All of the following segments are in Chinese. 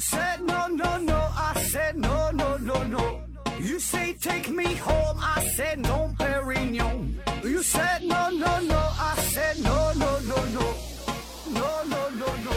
said no no no, I said no no no no. You say take me home, I said no, Perignon. You said no no no, I said no no no no, no no no no.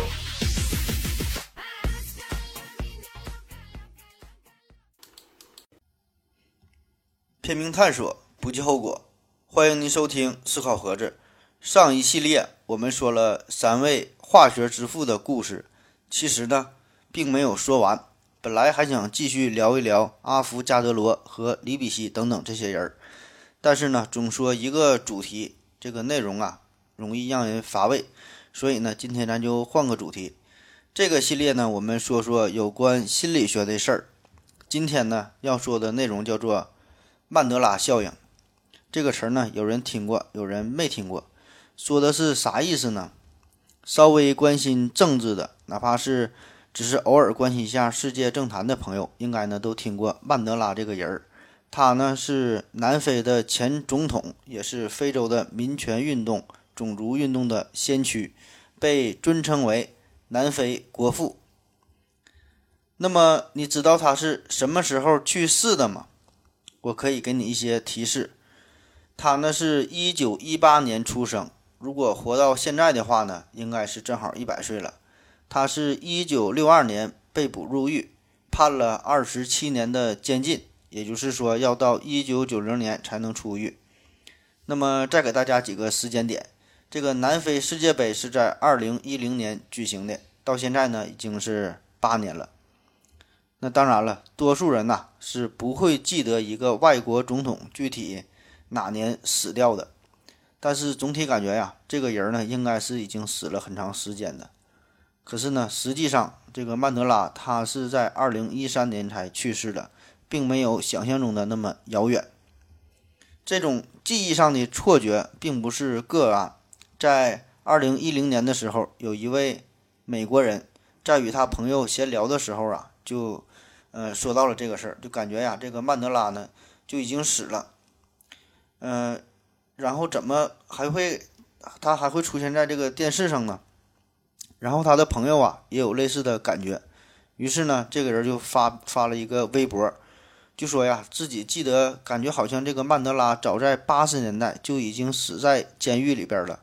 片名探索，不计后果。欢迎您收听思考盒子。上一系列我们说了三位化学之父的故事，其实呢并没有说完。本来还想继续聊一聊阿伏加德罗和李比希等等这些人儿，但是呢总说一个主题，这个内容啊容易让人乏味，所以呢今天咱就换个主题。这个系列呢我们说说有关心理学的事儿。今天呢要说的内容叫做。曼德拉效应这个词儿呢，有人听过，有人没听过。说的是啥意思呢？稍微关心政治的，哪怕是只是偶尔关心一下世界政坛的朋友，应该呢都听过曼德拉这个人儿。他呢是南非的前总统，也是非洲的民权运动、种族运动的先驱，被尊称为南非国父。那么你知道他是什么时候去世的吗？我可以给你一些提示，他呢是一九一八年出生，如果活到现在的话呢，应该是正好一百岁了。他是一九六二年被捕入狱，判了二十七年的监禁，也就是说要到一九九零年才能出狱。那么再给大家几个时间点，这个南非世界杯是在二零一零年举行的，到现在呢已经是八年了。那当然了，多数人呐是不会记得一个外国总统具体哪年死掉的，但是总体感觉呀，这个人呢应该是已经死了很长时间的。可是呢，实际上这个曼德拉他是在二零一三年才去世的，并没有想象中的那么遥远。这种记忆上的错觉并不是个案，在二零一零年的时候，有一位美国人在与他朋友闲聊的时候啊，就。呃，说到了这个事儿，就感觉呀，这个曼德拉呢就已经死了，嗯，然后怎么还会他还会出现在这个电视上呢？然后他的朋友啊也有类似的感觉，于是呢，这个人就发发了一个微博，就说呀，自己记得感觉好像这个曼德拉早在八十年代就已经死在监狱里边了，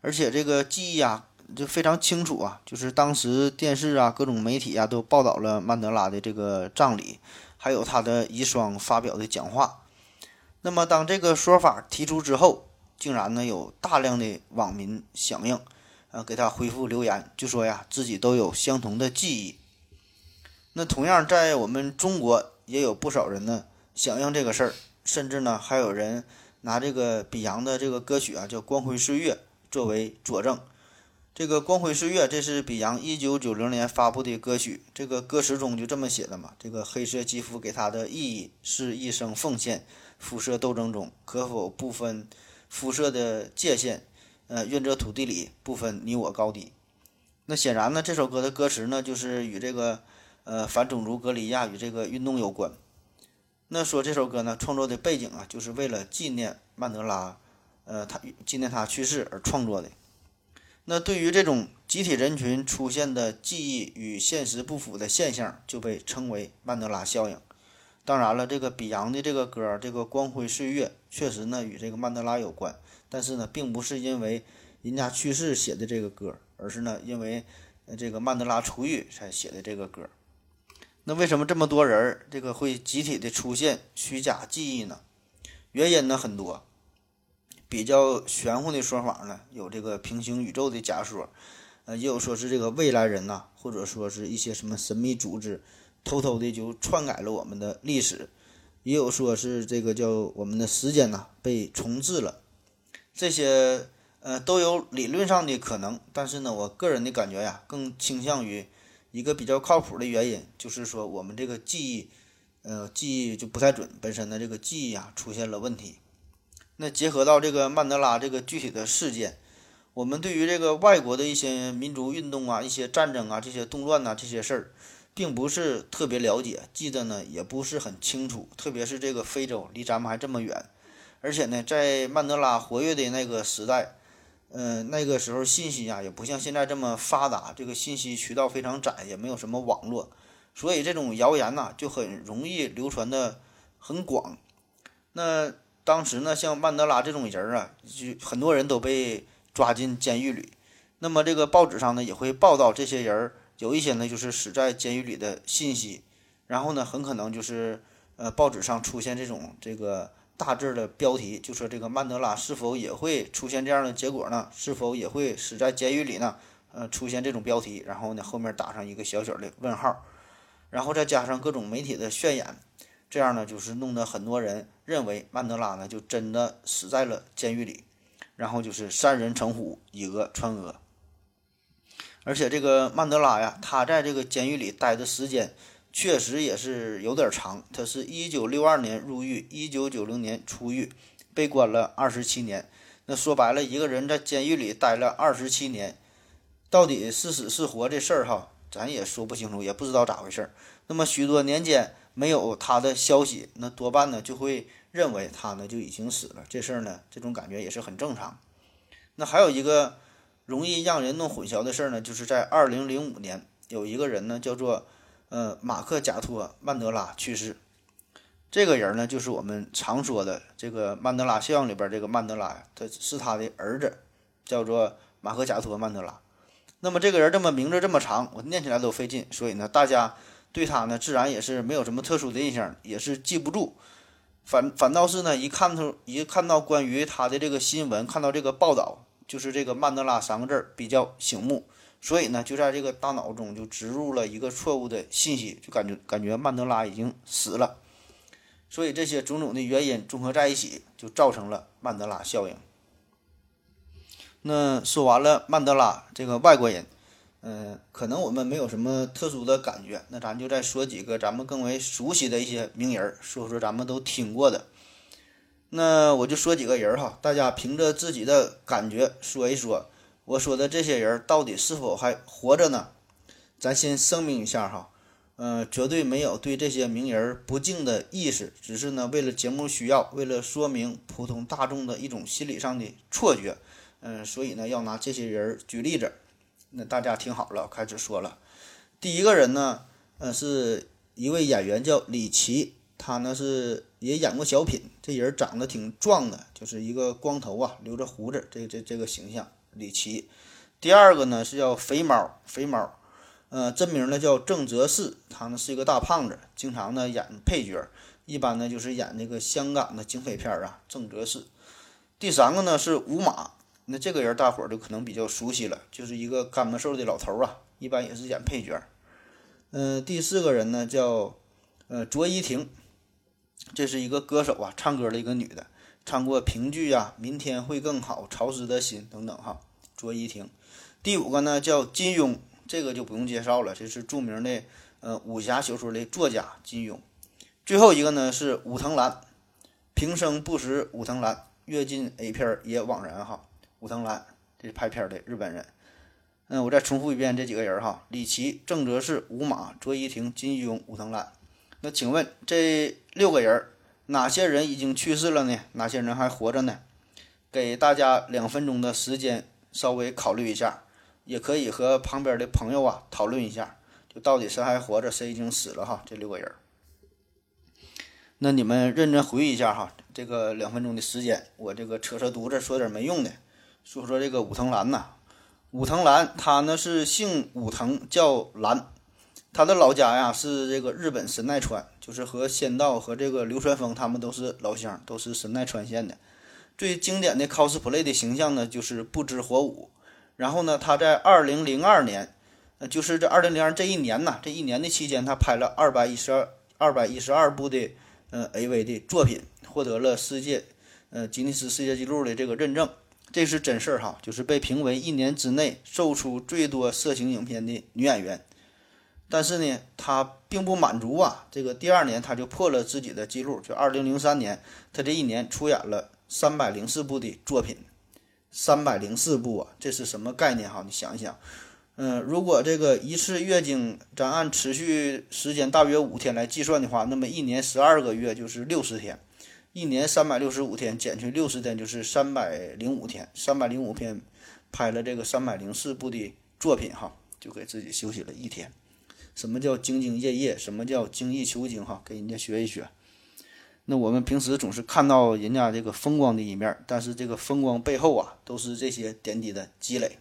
而且这个记忆啊。就非常清楚啊，就是当时电视啊、各种媒体啊都报道了曼德拉的这个葬礼，还有他的遗孀发表的讲话。那么当这个说法提出之后，竟然呢有大量的网民响应，呃，给他回复留言，就说呀自己都有相同的记忆。那同样在我们中国也有不少人呢响应这个事儿，甚至呢还有人拿这个比洋的这个歌曲啊叫《光辉岁月》作为佐证。这个《光辉岁月》，这是比洋一九九零年发布的歌曲。这个歌词中就这么写的嘛：这个黑色肌肤给他的意义是一生奉献，肤色斗争中可否不分肤色的界限？呃，愿这土地里不分你我高低。那显然呢，这首歌的歌词呢，就是与这个呃反种族隔离亚与这个运动有关。那说这首歌呢，创作的背景啊，就是为了纪念曼德拉，呃，他纪念他去世而创作的。那对于这种集体人群出现的记忆与现实不符的现象，就被称为曼德拉效应。当然了，这个比昂的这个歌，这个《光辉岁月》确实呢与这个曼德拉有关，但是呢，并不是因为人家去世写的这个歌，而是呢因为这个曼德拉出狱才写的这个歌。那为什么这么多人这个会集体的出现虚假记忆呢？原因呢很多。比较玄乎的说法呢，有这个平行宇宙的假说，呃，也有说是这个未来人呐，或者说是一些什么神秘组织，偷偷的就篡改了我们的历史，也有说是这个叫我们的时间呐被重置了，这些呃都有理论上的可能，但是呢，我个人的感觉呀，更倾向于一个比较靠谱的原因，就是说我们这个记忆，呃，记忆就不太准，本身的这个记忆啊出现了问题。那结合到这个曼德拉这个具体的事件，我们对于这个外国的一些民族运动啊、一些战争啊、这些动乱呐这些事儿，并不是特别了解，记得呢也不是很清楚。特别是这个非洲离咱们还这么远，而且呢，在曼德拉活跃的那个时代，嗯，那个时候信息呀也不像现在这么发达，这个信息渠道非常窄，也没有什么网络，所以这种谣言呐就很容易流传的很广。那当时呢，像曼德拉这种人啊，就很多人都被抓进监狱里。那么这个报纸上呢也会报道这些人，有一些呢就是死在监狱里的信息，然后呢很可能就是呃报纸上出现这种这个大致的标题，就说这个曼德拉是否也会出现这样的结果呢？是否也会死在监狱里呢？呃，出现这种标题，然后呢后面打上一个小小的问号，然后再加上各种媒体的渲染，这样呢就是弄得很多人认为曼德拉呢就真的死在了监狱里，然后就是三人成虎，以讹传讹。而且这个曼德拉呀，他在这个监狱里待的时间确实也是有点长。他是一九六二年入狱，一九九零年出狱，被关了二十七年。那说白了，一个人在监狱里待了二十七年，到底是死是活这事儿哈，咱也说不清楚，也不知道咋回事儿。那么许多年间没有他的消息，那多半呢就会认为他呢就已经死了。这事儿呢，这种感觉也是很正常。那还有一个。容易让人弄混淆的事儿呢，就是在二零零五年，有一个人呢叫做呃马克贾托曼德拉去世。这个人呢，就是我们常说的这个曼德拉效应里边这个曼德拉呀，他是他的儿子，叫做马克贾托曼德拉。那么这个人这么名字这么长，我念起来都费劲，所以呢，大家对他呢自然也是没有什么特殊的印象，也是记不住。反反倒是呢，一看头一看到关于他的这个新闻，看到这个报道。就是这个曼德拉三个字比较醒目，所以呢，就在这个大脑中就植入了一个错误的信息，就感觉感觉曼德拉已经死了，所以这些种种的原因综合在一起，就造成了曼德拉效应。那说完了曼德拉这个外国人，嗯，可能我们没有什么特殊的感觉，那咱就再说几个咱们更为熟悉的一些名人，说说咱们都听过的。那我就说几个人哈，大家凭着自己的感觉说一说，我说的这些人到底是否还活着呢？咱先声明一下哈，嗯，绝对没有对这些名人不敬的意思，只是呢为了节目需要，为了说明普通大众的一种心理上的错觉，嗯，所以呢要拿这些人举例子。那大家听好了，开始说了。第一个人呢，呃，是一位演员叫李琦。他呢是也演过小品，这人长得挺壮的，就是一个光头啊，留着胡子，这这这个形象。李琦，第二个呢是叫肥猫，肥猫，呃，真名呢叫郑则仕，他呢是一个大胖子，经常呢演配角，一般呢就是演那个香港的警匪片啊。郑则仕。第三个呢是吴马，那这个人大伙儿就可能比较熟悉了，就是一个干巴瘦的老头啊，一般也是演配角。嗯，第四个人呢叫呃卓依婷。这是一个歌手啊，唱歌的一个女的，唱过评剧呀，《明天会更好》《潮湿的心》等等哈。卓依婷。第五个呢叫金庸，这个就不用介绍了，这是著名的呃武侠小说的作家金庸。最后一个呢是武藤兰，平生不识武藤兰，阅尽 A 片也枉然哈。武藤兰这是拍片的日本人。嗯，我再重复一遍这几个人哈：李琦、郑则仕、吴马、卓依婷、金庸、武藤兰。那请问这六个人哪些人已经去世了呢？哪些人还活着呢？给大家两分钟的时间，稍微考虑一下，也可以和旁边的朋友啊讨论一下，就到底谁还活着，谁已经死了哈？这六个人，那你们认真回忆一下哈。这个两分钟的时间，我这个扯扯犊子说点没用的，说说这个武藤兰呐。武藤兰他呢是姓武藤，叫兰。他的老家呀是这个日本神奈川，就是和仙道和这个流川枫他们都是老乡，都是神奈川县的。最经典的 cosplay 的形象呢就是不知火舞。然后呢，他在二零零二年，呃，就是这二零零二这一年呐，这一年的期间，他拍了二百一十二二百一十二部的呃 AV 的作品，获得了世界呃吉尼斯世界纪录的这个认证。这是真事儿哈，就是被评为一年之内售出最多色情影片的女演员。但是呢，他并不满足啊。这个第二年他就破了自己的记录，就二零零三年，他这一年出演了三百零四部的作品，三百零四部啊，这是什么概念哈？你想一想，嗯，如果这个一次月经咱按持续时间大约五天来计算的话，那么一年十二个月就是六十天，一年三百六十五天，减去六十天就是三百零五天，三百零五天拍了这个三百零四部的作品哈，就给自己休息了一天。什么叫兢兢业业？什么叫精益求精？哈，给人家学一学。那我们平时总是看到人家这个风光的一面，但是这个风光背后啊，都是这些点滴的积累。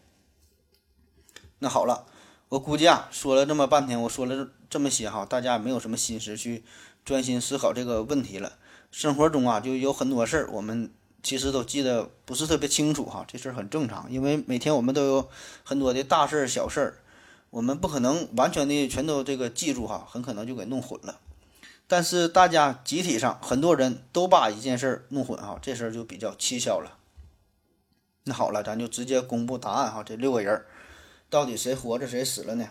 那好了，我估计啊，说了这么半天，我说了这么些哈，大家也没有什么心思去专心思考这个问题了。生活中啊，就有很多事儿，我们其实都记得不是特别清楚哈，这事儿很正常，因为每天我们都有很多的大事儿、小事儿。我们不可能完全的全都这个记住哈，很可能就给弄混了。但是大家集体上很多人都把一件事弄混哈，这事儿就比较蹊跷了。那好了，咱就直接公布答案哈，这六个人到底谁活着谁死了呢？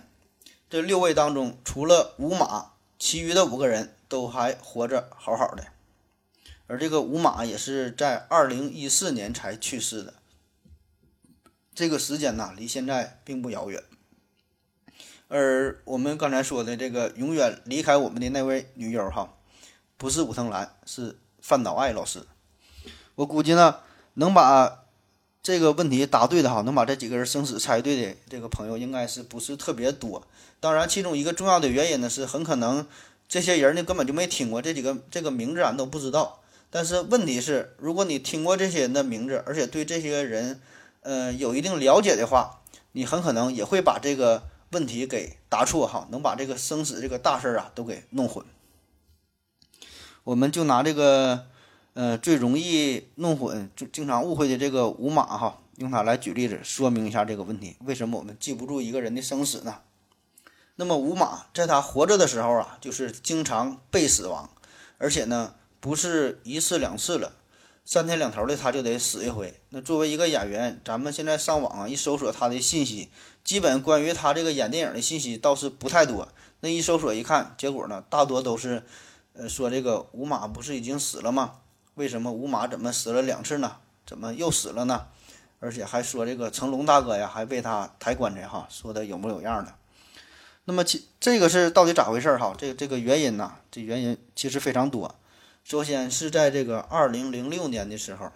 这六位当中，除了吴马，其余的五个人都还活着好好的。而这个吴马也是在二零一四年才去世的，这个时间呢，离现在并不遥远。而我们刚才说的这个永远离开我们的那位女友哈，不是武藤兰，是范岛爱老师。我估计呢，能把这个问题答对的哈，能把这几个人生死猜对的这个朋友，应该是不是特别多。当然，其中一个重要的原因呢，是很可能这些人呢根本就没听过这几个这个名字，俺都不知道。但是问题是，如果你听过这些人的名字，而且对这些人，呃，有一定了解的话，你很可能也会把这个。问题给答错哈，能把这个生死这个大事儿啊都给弄混。我们就拿这个呃最容易弄混、就经常误会的这个五马哈，用它来举例子说明一下这个问题。为什么我们记不住一个人的生死呢？那么五马在他活着的时候啊，就是经常被死亡，而且呢不是一次两次了。三天两头的他就得死一回。那作为一个演员，咱们现在上网啊，一搜索他的信息，基本关于他这个演电影的信息倒是不太多。那一搜索一看，结果呢，大多都是，呃，说这个吴马不是已经死了吗？为什么吴马怎么死了两次呢？怎么又死了呢？而且还说这个成龙大哥呀，还为他抬棺材哈，说的有模有样的。那么其这个是到底咋回事哈？这个这个原因呢，这原因其实非常多。首先是在这个二零零六年的时候，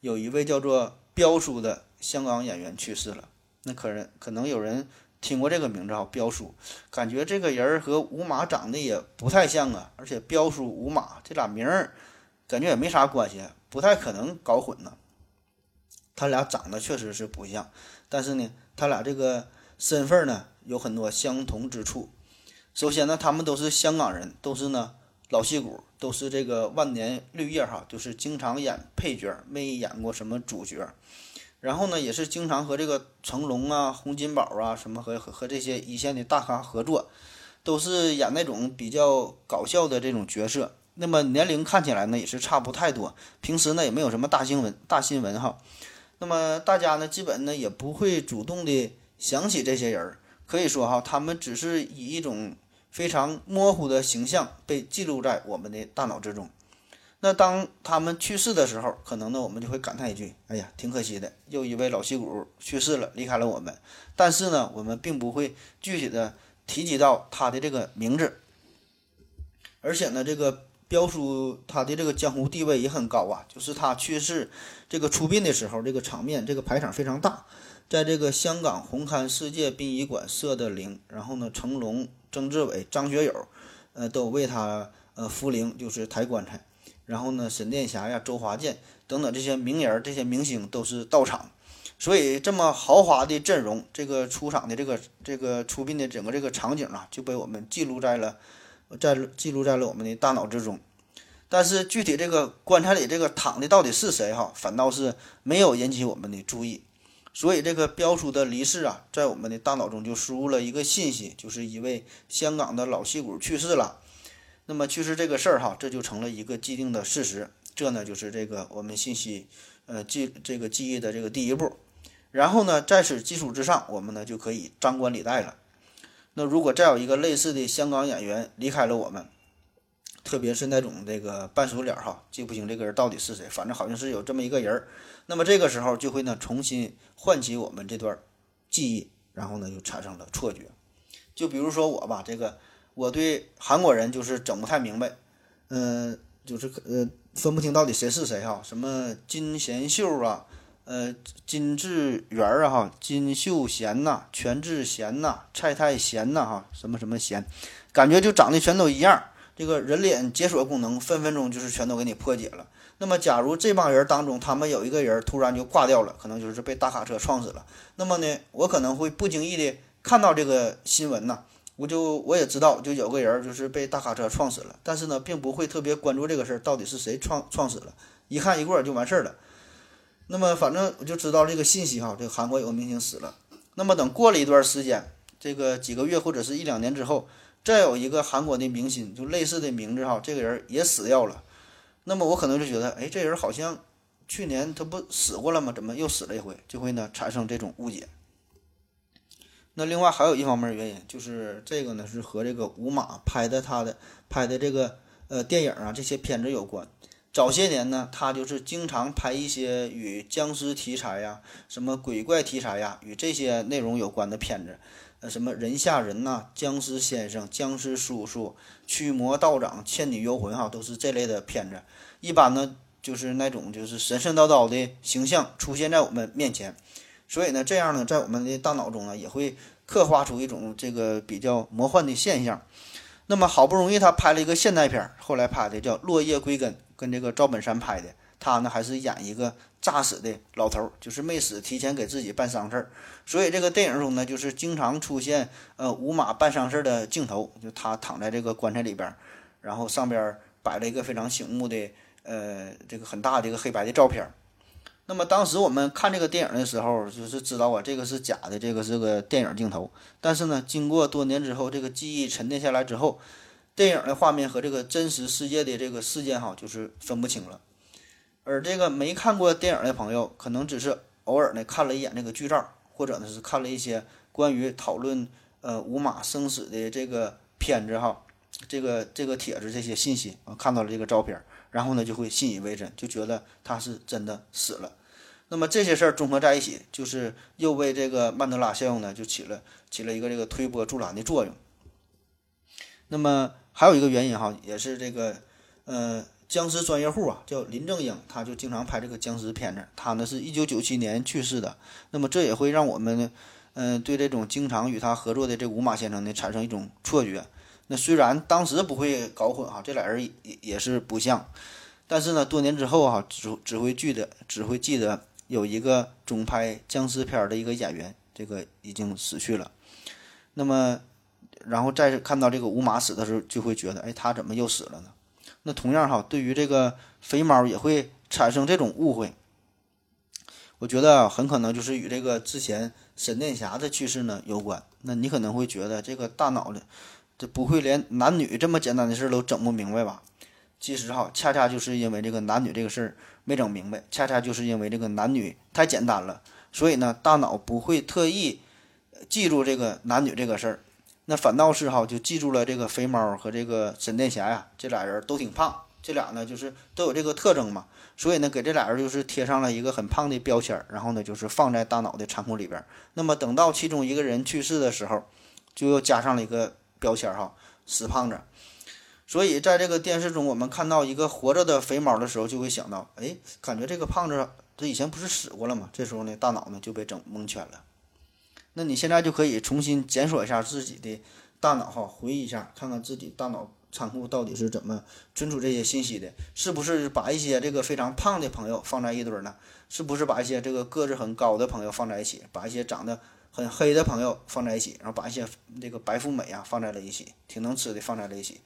有一位叫做彪叔的香港演员去世了。那可能可能有人听过这个名字哈，彪叔，感觉这个人和吴马长得也不太像啊。而且彪叔、吴马这俩名儿，感觉也没啥关系，不太可能搞混呢。他俩长得确实是不像，但是呢，他俩这个身份呢有很多相同之处。首先呢，他们都是香港人，都是呢。老戏骨都是这个万年绿叶哈，就是经常演配角，没演过什么主角。然后呢，也是经常和这个成龙啊、洪金宝啊什么和和和这些一线的大咖合作，都是演那种比较搞笑的这种角色。那么年龄看起来呢，也是差不太多。平时呢，也没有什么大新闻大新闻哈。那么大家呢，基本呢也不会主动的想起这些人儿，可以说哈，他们只是以一种。非常模糊的形象被记录在我们的大脑之中。那当他们去世的时候，可能呢，我们就会感叹一句：“哎呀，挺可惜的，又一位老戏骨去世了，离开了我们。”但是呢，我们并不会具体的提及到他的这个名字。而且呢，这个彪叔他的这个江湖地位也很高啊，就是他去世这个出殡的时候，这个场面这个排场非常大，在这个香港红磡世界殡仪馆设的灵，然后呢，成龙。曾志伟、张学友，呃，都为他呃扶灵，就是抬棺材。然后呢，沈殿霞呀、周华健等等这些名人、这些明星都是到场。所以这么豪华的阵容，这个出场的这个这个出殡的整个这个场景啊，就被我们记录在了在记录在了我们的大脑之中。但是具体这个棺材里这个躺的到底是谁哈，反倒是没有引起我们的注意。所以这个彪叔的离世啊，在我们的大脑中就输入了一个信息，就是一位香港的老戏骨去世了。那么其实这个事儿哈，这就成了一个既定的事实。这呢，就是这个我们信息呃记这个记忆的这个第一步。然后呢，在此基础之上，我们呢就可以张冠李戴了。那如果再有一个类似的香港演员离开了我们，特别是那种这个半熟脸哈，记不清这个人到底是谁，反正好像是有这么一个人儿。那么这个时候就会呢重新唤起我们这段记忆，然后呢就产生了错觉。就比如说我吧，这个我对韩国人就是整不太明白。嗯，就是呃分不清到底谁是谁哈，什么金贤秀啊，呃金智媛啊哈，金秀贤呐，全智贤呐，蔡太贤呐哈，什么什么贤，感觉就长得全都一样。这个人脸解锁功能分分钟就是全都给你破解了。那么，假如这帮人当中，他们有一个人突然就挂掉了，可能就是被大卡车撞死了。那么呢，我可能会不经意的看到这个新闻呢，我就我也知道，就有个人就是被大卡车撞死了。但是呢，并不会特别关注这个事儿到底是谁撞撞死了，一看一过就完事儿了。那么，反正我就知道这个信息哈，这个韩国有个明星死了。那么等过了一段时间，这个几个月或者是一两年之后。再有一个韩国的明星，就类似的名字哈，这个人也死掉了。那么我可能就觉得，哎，这人好像去年他不死过了吗？怎么又死了一回？就会呢产生这种误解。那另外还有一方面原因，就是这个呢是和这个吴马拍的他的拍的这个呃电影啊这些片子有关。早些年呢，他就是经常拍一些与僵尸题材呀、什么鬼怪题材呀与这些内容有关的片子。呃，什么人吓人呐，僵尸先生、僵尸叔叔、驱魔道长、倩女幽魂哈，都是这类的片子。一般呢，就是那种就是神神叨叨的形象出现在我们面前，所以呢，这样呢，在我们的大脑中呢，也会刻画出一种这个比较魔幻的现象。那么好不容易他拍了一个现代片，后来拍的叫《落叶归根》，跟这个赵本山拍的，他呢还是演一个。诈死的老头就是没死，提前给自己办丧事儿，所以这个电影中呢，就是经常出现呃五马办丧事儿的镜头，就他躺在这个棺材里边，然后上边摆了一个非常醒目的呃这个很大的一个黑白的照片。那么当时我们看这个电影的时候，就是知道啊这个是假的，这个是个电影镜头。但是呢，经过多年之后，这个记忆沉淀下来之后，电影的画面和这个真实世界的这个事件哈，就是分不清了。而这个没看过电影的朋友，可能只是偶尔呢看了一眼这个剧照，或者呢是看了一些关于讨论呃五马生死的这个片子哈，这个这个帖子这些信息啊，看到了这个照片，然后呢就会信以为真，就觉得他是真的死了。那么这些事儿综合在一起，就是又为这个曼德拉效应呢就起了起了一个这个推波助澜的作用。那么还有一个原因哈，也是这个呃。僵尸专业户啊，叫林正英，他就经常拍这个僵尸片子。他呢是一九九七年去世的，那么这也会让我们呢，嗯，对这种经常与他合作的这五马先生呢产生一种错觉。那虽然当时不会搞混哈，这俩人也也是不像，但是呢，多年之后哈，只只会记得只会记得有一个总拍僵尸片的一个演员，这个已经死去了。那么，然后再看到这个五马死的时候，就会觉得，哎，他怎么又死了呢？那同样哈，对于这个肥猫也会产生这种误会。我觉得很可能就是与这个之前沈殿霞的去世呢有关。那你可能会觉得这个大脑的，这不会连男女这么简单的事都整不明白吧？其实哈，恰恰就是因为这个男女这个事儿没整明白，恰恰就是因为这个男女太简单了，所以呢，大脑不会特意记住这个男女这个事儿。那反倒是哈，就记住了这个肥猫和这个沈殿霞呀，这俩人都挺胖，这俩呢就是都有这个特征嘛，所以呢给这俩人就是贴上了一个很胖的标签，然后呢就是放在大脑的仓库里边。那么等到其中一个人去世的时候，就又加上了一个标签哈，死胖子。所以在这个电视中，我们看到一个活着的肥猫的时候，就会想到，哎，感觉这个胖子他以前不是死过了吗？这时候呢，大脑呢就被整蒙圈了。那你现在就可以重新检索一下自己的大脑哈，回忆一下，看看自己大脑仓库到底是怎么存储这些信息的，是不是把一些这个非常胖的朋友放在一堆呢？是不是把一些这个个子很高的朋友放在一起，把一些长得很黑的朋友放在一起，然后把一些这个白富美啊放在了一起，挺能吃的放在了一起。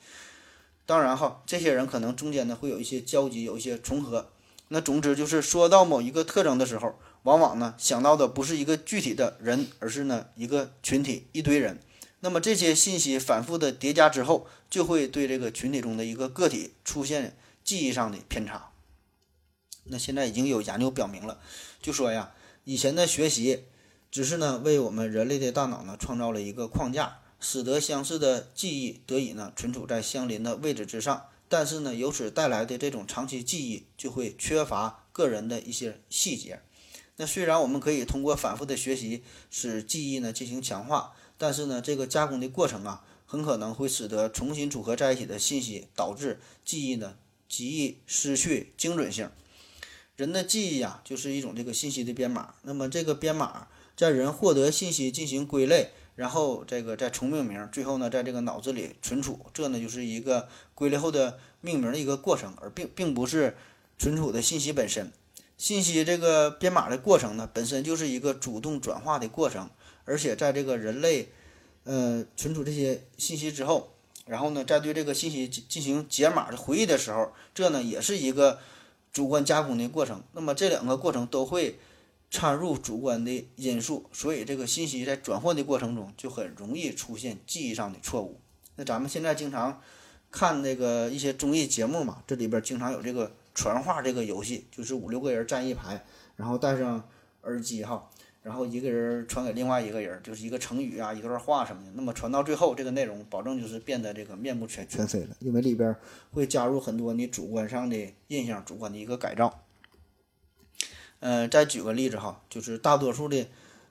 当然哈，这些人可能中间呢会有一些交集，有一些重合。那总之就是说到某一个特征的时候。往往呢想到的不是一个具体的人，而是呢一个群体一堆人。那么这些信息反复的叠加之后，就会对这个群体中的一个个体出现记忆上的偏差。那现在已经有研究表明了，就说呀，以前的学习只是呢为我们人类的大脑呢创造了一个框架，使得相似的记忆得以呢存储在相邻的位置之上。但是呢，由此带来的这种长期记忆就会缺乏个人的一些细节。那虽然我们可以通过反复的学习使记忆呢进行强化，但是呢，这个加工的过程啊，很可能会使得重新组合在一起的信息导致记忆呢极易失去精准性。人的记忆啊，就是一种这个信息的编码。那么这个编码在人获得信息进行归类，然后这个再重命名，最后呢，在这个脑子里存储，这呢就是一个归类后的命名的一个过程，而并并不是存储的信息本身。信息这个编码的过程呢，本身就是一个主动转化的过程，而且在这个人类呃存储这些信息之后，然后呢，再对这个信息进行解码的回忆的时候，这呢也是一个。主观加工的过程，那么这两个过程都会掺入主观的因素，所以这个信息在转换的过程中就很容易出现记忆上的错误。那咱们现在经常看那个一些综艺节目嘛，这里边经常有这个传话这个游戏，就是五六个人站一排，然后戴上耳机哈。然后一个人传给另外一个人，就是一个成语啊，一段话什么的。那么传到最后，这个内容保证就是变得这个面目全全非了，因为里边会加入很多你主观上的印象、主观的一个改造。呃，再举个例子哈，就是大多数的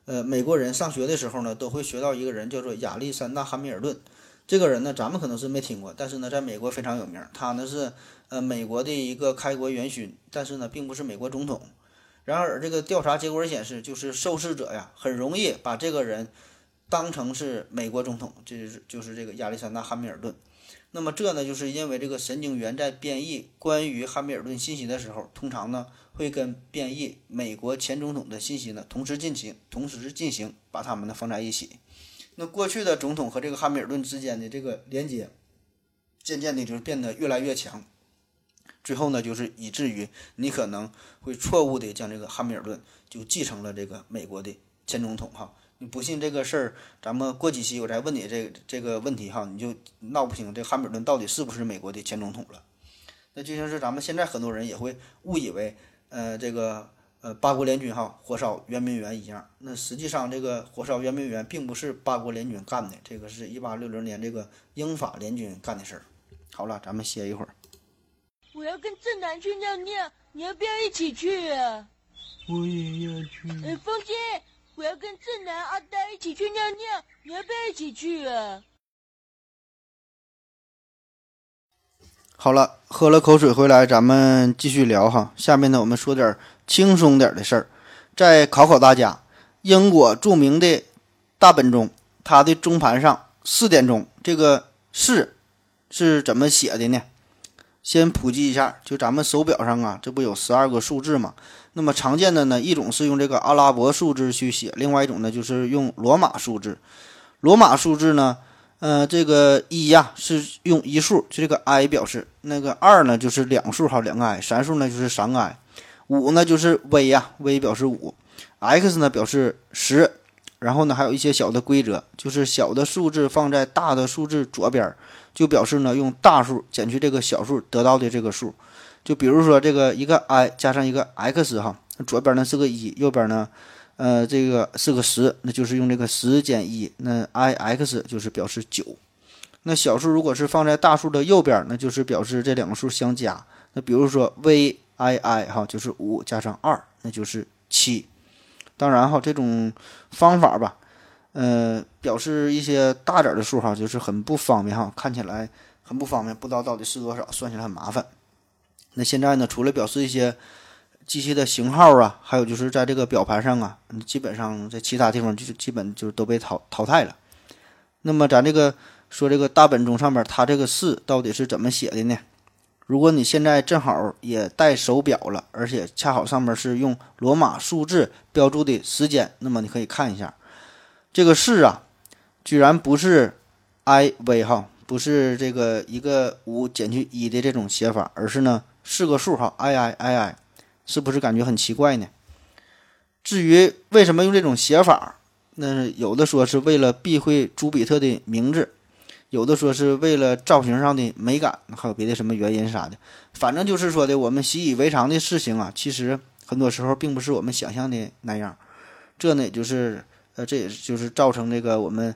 呃美国人上学的时候呢，都会学到一个人叫做亚历山大·汉密尔顿。这个人呢，咱们可能是没听过，但是呢，在美国非常有名。他呢是呃美国的一个开国元勋，但是呢，并不是美国总统。然而，这个调查结果显示，就是受试者呀，很容易把这个人当成是美国总统，就是就是这个亚历山大·汉密尔顿。那么这呢，就是因为这个神经元在编译关于汉密尔顿信息的时候，通常呢会跟编译美国前总统的信息呢同时进行，同时进行，把它们呢放在一起。那过去的总统和这个汉密尔顿之间的这个连接，渐渐的就是变得越来越强。最后呢，就是以至于你可能会错误的将这个汉密尔顿就继承了这个美国的前总统哈。你不信这个事儿，咱们过几期我再问你这这个问题哈，你就闹不清这汉密尔顿到底是不是美国的前总统了。那就像是咱们现在很多人也会误以为，呃，这个呃八国联军哈火烧圆明园一样。那实际上这个火烧圆明园并不是八国联军干的，这个是一八六零年这个英法联军干的事儿。好了，咱们歇一会儿。我要跟正南去尿尿，你要不要一起去啊？我也要去。哎，风心，我要跟正南、阿呆一起去尿尿，你要不要一起去啊？好了，喝了口水回来，咱们继续聊哈。下面呢，我们说点轻松点的事儿，再考考大家。英国著名的大本钟，它的钟盘上四点钟这个四是怎么写的呢？先普及一下，就咱们手表上啊，这不有十二个数字吗？那么常见的呢，一种是用这个阿拉伯数字去写，另外一种呢就是用罗马数字。罗马数字呢，呃，这个一呀是用一数，就这个 i 表示；那个二呢就是两数哈，两个 i；三数呢就是三个 i；五呢就是 v 呀，v 表示五；x 呢表示十。然后呢，还有一些小的规则，就是小的数字放在大的数字左边。就表示呢，用大数减去这个小数得到的这个数，就比如说这个一个 i 加上一个 x 哈，左边呢是个一，右边呢，呃，这个是个十，那就是用这个十减一，那 i x 就是表示九。那小数如果是放在大数的右边，那就是表示这两个数相加。那比如说 v i i 哈，就是五加上二，那就是七。当然哈，这种方法吧。呃，表示一些大点的数哈，就是很不方便哈，看起来很不方便，不知道到底是多少，算起来很麻烦。那现在呢，除了表示一些机器的型号啊，还有就是在这个表盘上啊，基本上在其他地方就基本就是都被淘淘汰了。那么咱这个说这个大本钟上面，它这个四到底是怎么写的呢？如果你现在正好也戴手表了，而且恰好上面是用罗马数字标注的时间，那么你可以看一下。这个四啊，居然不是 i v 哈，不是这个一个五减去一的这种写法，而是呢四个数哈 i i i i，是不是感觉很奇怪呢？至于为什么用这种写法，那有的说是为了避讳朱比特的名字，有的说是为了造型上的美感，还有别的什么原因啥的。反正就是说的，我们习以为常的事情啊，其实很多时候并不是我们想象的那样。这呢，就是。呃，这也就是造成这个我们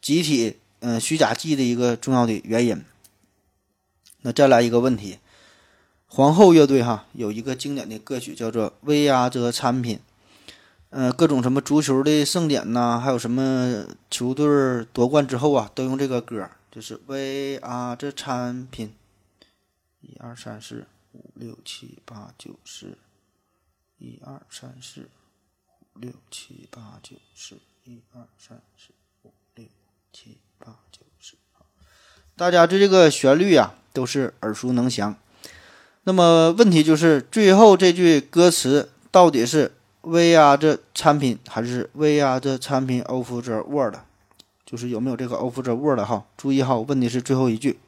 集体嗯虚假记忆的一个重要的原因。那再来一个问题，皇后乐队哈有一个经典的歌曲叫做《威亚泽产品》，呃，各种什么足球的盛典呐，还有什么球队夺冠之后啊，都用这个歌，就是《威亚泽产品》。一二三四五六七八九十，一二三四五六七八九十，一二三四五六七八九十。大家对这个旋律呀、都是耳熟能详。那么问题就是最后这句歌词到底是 “We are the 产品”还是 “We are the 产品 of the world”？就是有没有这个 “of the world” 哈？注意哈，问的是最后一句。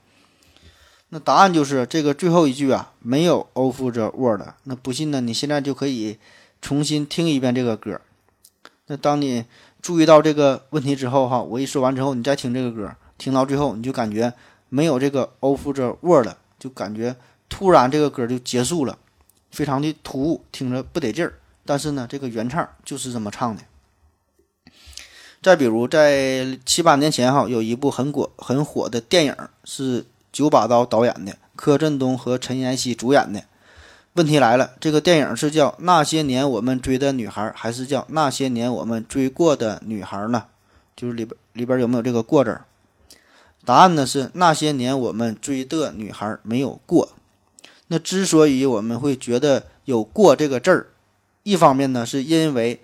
那答案就是这个最后一句啊，没有 “of the world”。那不信呢，你现在就可以重新听一遍这个歌。那当你注意到这个问题之后哈，我一说完之后，你再听这个歌，听到最后你就感觉没有这个 “of the world”，就感觉。突然，这个歌就结束了，非常的突兀，听着不得劲儿。但是呢，这个原唱就是这么唱的。再比如，在七八年前哈，有一部很火很火的电影，是九把刀导演的，柯震东和陈妍希主演的。问题来了，这个电影是叫《那些年我们追的女孩》，还是叫《那些年我们追过的女孩》呢？就是里边里边有没有这个“过”字？答案呢是那些年我们追的女孩没有过。那之所以我们会觉得有过这个字儿，一方面呢，是因为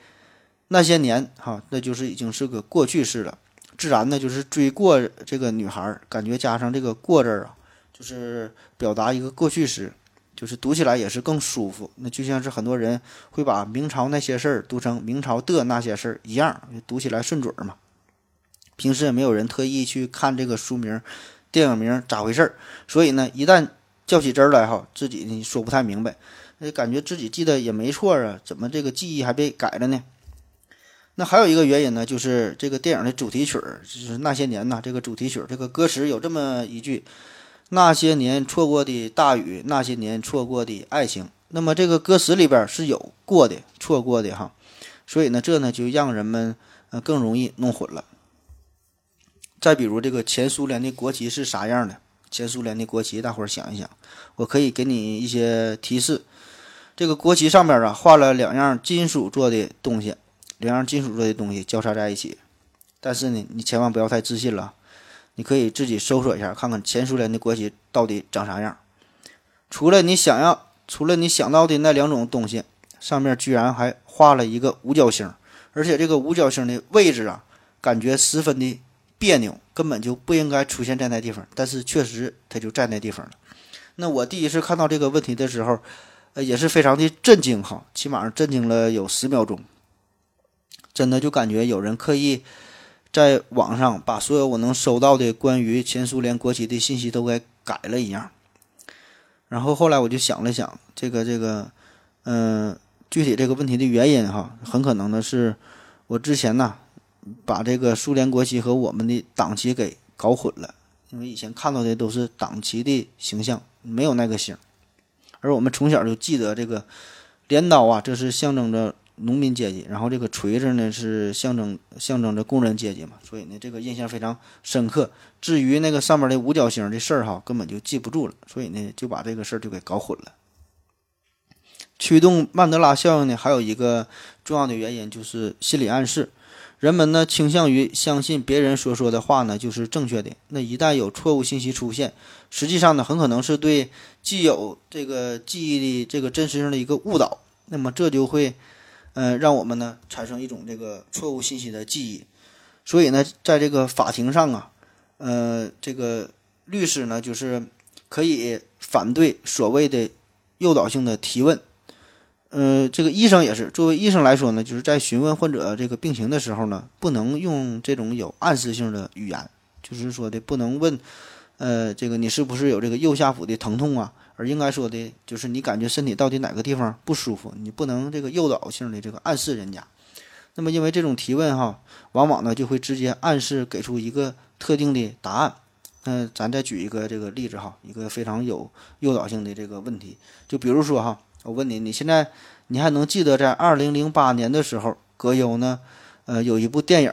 那些年哈，那就是已经是个过去式了，自然呢就是追过这个女孩，感觉加上这个过字儿啊，就是表达一个过去时，就是读起来也是更舒服。那就像是很多人会把明朝那些事儿读成明朝的那些事儿一样，读起来顺嘴儿嘛。平时也没有人特意去看这个书名、电影名咋回事儿，所以呢，一旦较起真来哈，自己呢说不太明白，那感觉自己记得也没错啊，怎么这个记忆还被改了呢？那还有一个原因呢，就是这个电影的主题曲儿，就是那些年呐，这个主题曲儿，这个歌词有这么一句：“那些年错过的大雨，那些年错过的爱情。”那么这个歌词里边是有过的、错过的哈，所以呢，这呢就让人们呃更容易弄混了。再比如这个前苏联的国旗是啥样的？前苏联的国旗，大伙儿想一想，我可以给你一些提示。这个国旗上边啊画了两样金属做的东西，两样金属做的东西交叉在一起。但是呢，你千万不要太自信了，你可以自己搜索一下，看看前苏联的国旗到底长啥样。除了你想要，除了你想到的那两种东西，上面居然还画了一个五角星，而且这个五角星的位置啊，感觉十分的。别扭，根本就不应该出现在那地方，但是确实它就在那地方了。那我第一次看到这个问题的时候，呃，也是非常的震惊哈，起码震惊了有十秒钟。真的就感觉有人刻意在网上把所有我能收到的关于前苏联国旗的信息都给改了一样。然后后来我就想了想，这个这个，嗯，具体这个问题的原因哈，很可能呢是我之前呢。把这个苏联国旗和我们的党旗给搞混了，因为以前看到的都是党旗的形象，没有那个星。而我们从小就记得这个镰刀啊，这是象征着农民阶级，然后这个锤子呢是象征象征着工人阶级嘛，所以呢这个印象非常深刻。至于那个上面的五角星的事儿哈，根本就记不住了，所以呢就把这个事儿就给搞混了。驱动曼德拉效应呢，还有一个重要的原因就是心理暗示。人们呢倾向于相信别人所说的话呢就是正确的。那一旦有错误信息出现，实际上呢很可能是对既有这个记忆的这个真实性的一个误导。那么这就会，呃，让我们呢产生一种这个错误信息的记忆。所以呢，在这个法庭上啊，呃，这个律师呢就是可以反对所谓的诱导性的提问。呃，这个医生也是，作为医生来说呢，就是在询问患者这个病情的时候呢，不能用这种有暗示性的语言，就是说的不能问，呃，这个你是不是有这个右下腹的疼痛啊？而应该说的就是你感觉身体到底哪个地方不舒服？你不能这个诱导性的这个暗示人家。那么因为这种提问哈，往往呢就会直接暗示给出一个特定的答案。嗯，咱再举一个这个例子哈，一个非常有诱导性的这个问题，就比如说哈。我问你，你现在你还能记得在二零零八年的时候，葛优呢，呃，有一部电影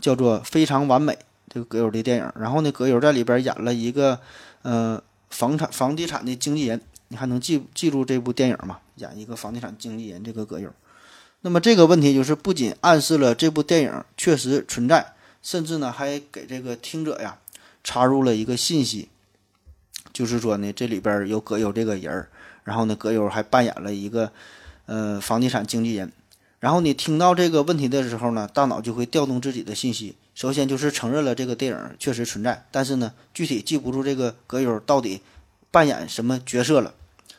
叫做《非常完美》，这个葛优的电影。然后呢，葛优在里边演了一个呃房产房地产的经纪人，你还能记记住这部电影吗？演一个房地产经纪人这个葛优。那么这个问题就是不仅暗示了这部电影确实存在，甚至呢还给这个听者呀插入了一个信息。就是说呢，这里边有葛优这个人儿，然后呢，葛优还扮演了一个呃房地产经纪人。然后你听到这个问题的时候呢，大脑就会调动自己的信息，首先就是承认了这个电影确实存在，但是呢，具体记不住这个葛优到底扮演什么角色了。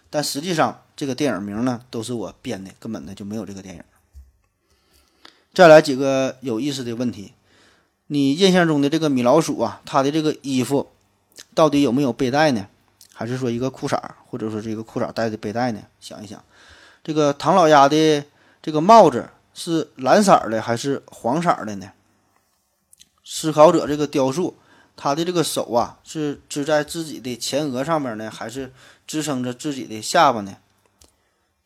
但实际上，这个电影名呢都是我编的，根本呢就没有这个电影。再来几个有意思的问题，你印象中的这个米老鼠啊，它的这个衣服到底有没有背带呢？还是说一个裤衩，或者说是一个裤衩带的背带呢？想一想，这个唐老鸭的这个帽子是蓝色的还是黄色的呢？思考者这个雕塑，他的这个手啊是支在自己的前额上面呢，还是支撑着自己的下巴呢？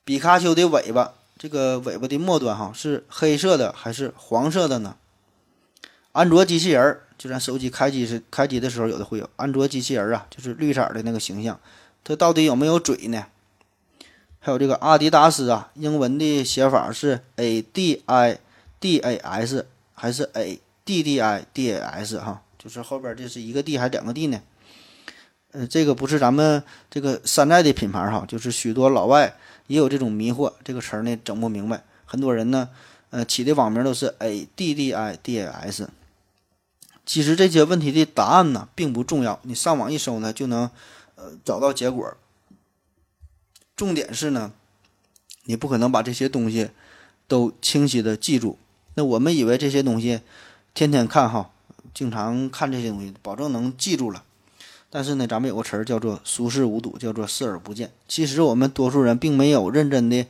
比卡丘的尾巴。这个尾巴的末端哈是黑色的还是黄色的呢？安卓机器人，就咱手机开机是开机的时候有的会有安卓机器人啊，就是绿色的那个形象，它到底有没有嘴呢？还有这个阿迪达斯啊，英文的写法是 A D I D A S 还是 A D D I D A S 哈？就是后边这是一个 D 还是两个 D 呢？呃，这个不是咱们这个山寨的品牌哈，就是许多老外。也有这种迷惑，这个词儿呢整不明白。很多人呢，呃，起的网名都是 A D D I D A S。其实这些问题的答案呢并不重要，你上网一搜呢就能，呃，找到结果。重点是呢，你不可能把这些东西都清晰的记住。那我们以为这些东西天天看哈，经常看这些东西，保证能记住了。但是呢，咱们有个词儿叫做“熟视无睹”，叫做“视而不见”。其实我们多数人并没有认真的，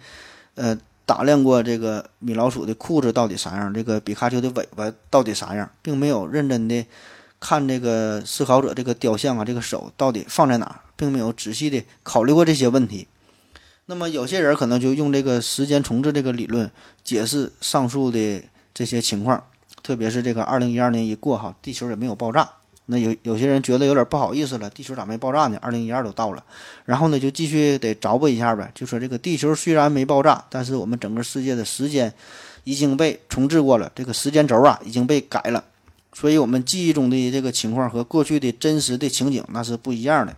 呃，打量过这个米老鼠的裤子到底啥样，这个比卡丘的尾巴到底啥样，并没有认真的看这个思考者这个雕像啊，这个手到底放在哪，并没有仔细的考虑过这些问题。那么有些人可能就用这个时间重置这个理论解释上述的这些情况，特别是这个二零一二年一过哈，地球也没有爆炸。那有有些人觉得有点不好意思了，地球咋没爆炸呢？二零一二都到了，然后呢就继续得着补一下呗，就说这个地球虽然没爆炸，但是我们整个世界的时间已经被重置过了，这个时间轴啊已经被改了，所以我们记忆中的这个情况和过去的真实的情景那是不一样的。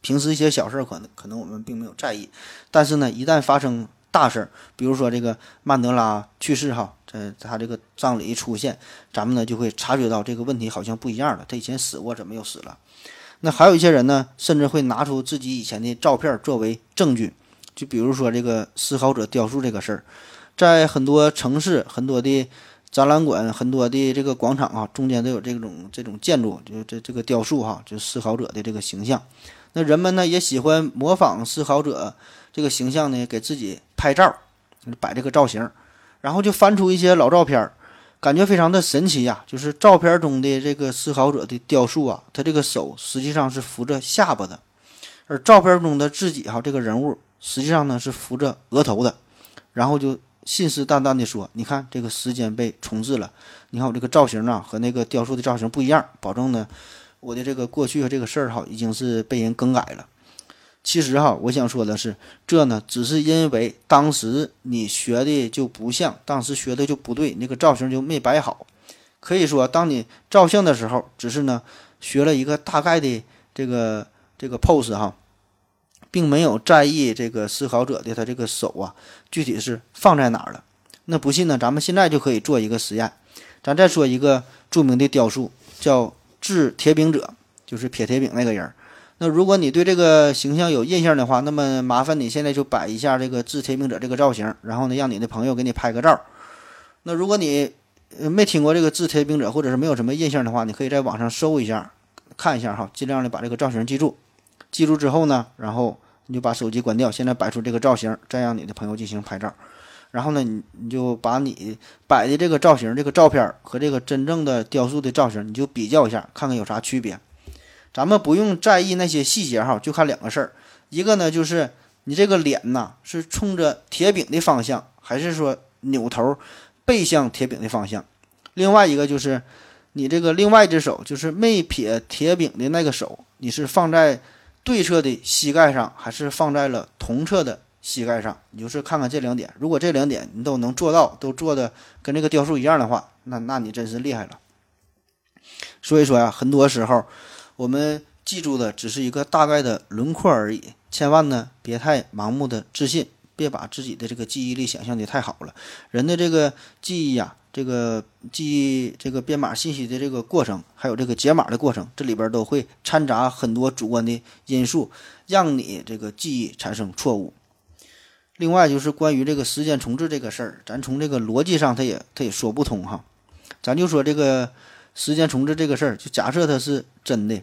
平时一些小事可能可能我们并没有在意，但是呢一旦发生大事儿，比如说这个曼德拉去世哈。在他这个葬礼一出现，咱们呢就会察觉到这个问题好像不一样了。他以前死过，怎么又死了？那还有一些人呢，甚至会拿出自己以前的照片作为证据。就比如说这个思考者雕塑这个事儿，在很多城市、很多的展览馆、很多的这个广场啊，中间都有这种这种建筑，就这这个雕塑哈，就思考者的这个形象。那人们呢也喜欢模仿思考者这个形象呢，给自己拍照，摆这个造型。然后就翻出一些老照片，感觉非常的神奇呀。就是照片中的这个思考者的雕塑啊，他这个手实际上是扶着下巴的，而照片中的自己哈，这个人物实际上呢是扶着额头的。然后就信誓旦旦地说：“你看这个时间被重置了，你看我这个造型啊和那个雕塑的造型不一样，保证呢我的这个过去和这个事儿哈已经是被人更改了。”其实哈，我想说的是，这呢只是因为当时你学的就不像，当时学的就不对，那个造型就没摆好。可以说，当你照相的时候，只是呢学了一个大概的这个这个 pose 哈，并没有在意这个思考者的他这个手啊具体是放在哪儿了。那不信呢，咱们现在就可以做一个实验。咱再说一个著名的雕塑，叫制铁饼者，就是撇铁饼那个人。那如果你对这个形象有印象的话，那么麻烦你现在就摆一下这个治天命者这个造型，然后呢，让你的朋友给你拍个照。那如果你没听过这个治天命者，或者是没有什么印象的话，你可以在网上搜一下，看一下哈，尽量的把这个造型记住。记住之后呢，然后你就把手机关掉，现在摆出这个造型，再让你的朋友进行拍照。然后呢，你你就把你摆的这个造型、这个照片和这个真正的雕塑的造型，你就比较一下，看看有啥区别。咱们不用在意那些细节哈，就看两个事儿，一个呢就是你这个脸呐是冲着铁饼的方向，还是说扭头背向铁饼的方向？另外一个就是你这个另外一只手，就是没撇铁饼的那个手，你是放在对侧的膝盖上，还是放在了同侧的膝盖上？你就是看看这两点，如果这两点你都能做到，都做的跟这个雕塑一样的话，那那你真是厉害了。所以说呀，很多时候。我们记住的只是一个大概的轮廓而已。千万呢，别太盲目的自信，别把自己的这个记忆力想象的太好了。人的这个记忆呀、这个记忆这个编码信息的这个过程，还有这个解码的过程，这里边都会掺杂很多主观的因素，让你这个记忆产生错误。另外就是关于这个时间重置这个事儿，咱从这个逻辑上，它也它也说不通哈。咱就说这个时间重置这个事儿，就假设它是真的，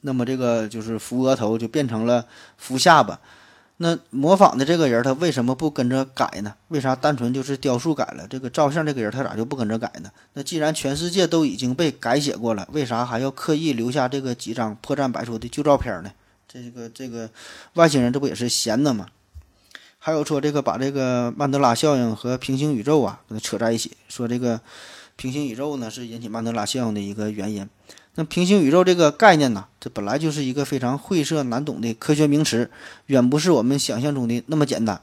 那么这个就是扶额头就变成了扶下巴。那模仿的这个人，他为什么不跟着改呢？为啥单纯就是雕塑改了？这个照相这个人，他咋就不跟着改呢？那既然全世界都已经被改写过了，为啥还要刻意留下这个几张破绽百出的旧照片呢？这个这个外星人这不也是闲的吗？还有说这个把这个曼德拉效应和平行宇宙啊给它扯在一起，说这个平行宇宙呢是引起曼德拉效应的一个原因。那平行宇宙这个概念呢，这本来就是一个非常晦涩难懂的科学名词，远不是我们想象中的那么简单。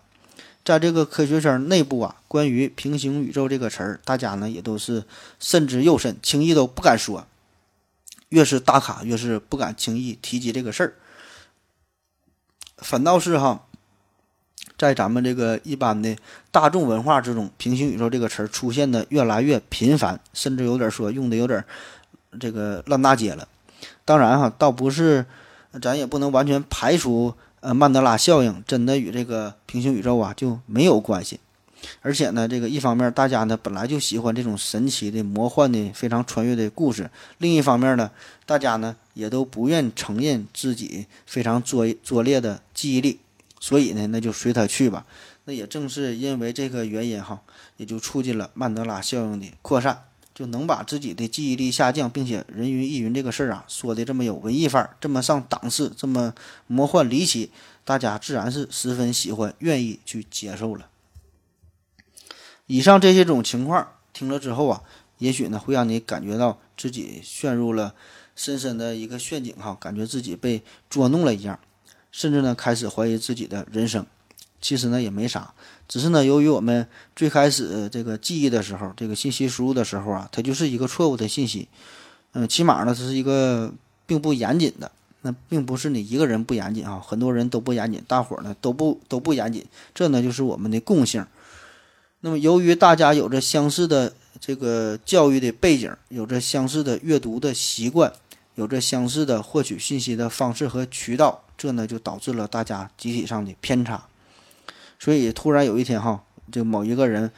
在这个科学圈内部啊，关于平行宇宙这个词儿，大家呢也都是慎之又慎，轻易都不敢说。越是大咖，越是不敢轻易提及这个事儿。反倒是哈，在咱们这个一般的大众文化之中，平行宇宙这个词儿出现的越来越频繁，甚至有点说用的有点这个烂大街了。当然哈，倒不是，咱也不能完全排除呃曼德拉效应真的与这个平行宇宙啊就没有关系。而且呢，这个一方面大家呢本来就喜欢这种神奇的、魔幻的、非常穿越的故事；另一方面呢，大家呢也都不愿承认自己非常拙拙劣的记忆力，所以呢，那就随他去吧。那也正是因为这个原因哈，也就促进了曼德拉效应的扩散，就能把自己的记忆力下降，并且人云亦云这个事儿啊说的这么有文艺范儿，这么上档次，这么魔幻离奇，大家自然是十分喜欢，愿意去接受了。以上这些种情况听了之后啊，也许呢会让你感觉到自己陷入了深深的一个陷阱哈，感觉自己被捉弄了一样，甚至呢开始怀疑自己的人生。其实呢也没啥，只是呢由于我们最开始这个记忆的时候，这个信息输入的时候啊，它就是一个错误的信息。嗯，起码呢这是一个并不严谨的，那并不是你一个人不严谨啊，很多人都不严谨，大伙儿呢都不都不严谨，这呢就是我们的共性。那么，由于大家有着相似的这个教育的背景，有着相似的阅读的习惯，有着相似的获取信息的方式和渠道，这呢就导致了大家集体上的偏差。所以，突然有一天哈，就某一个人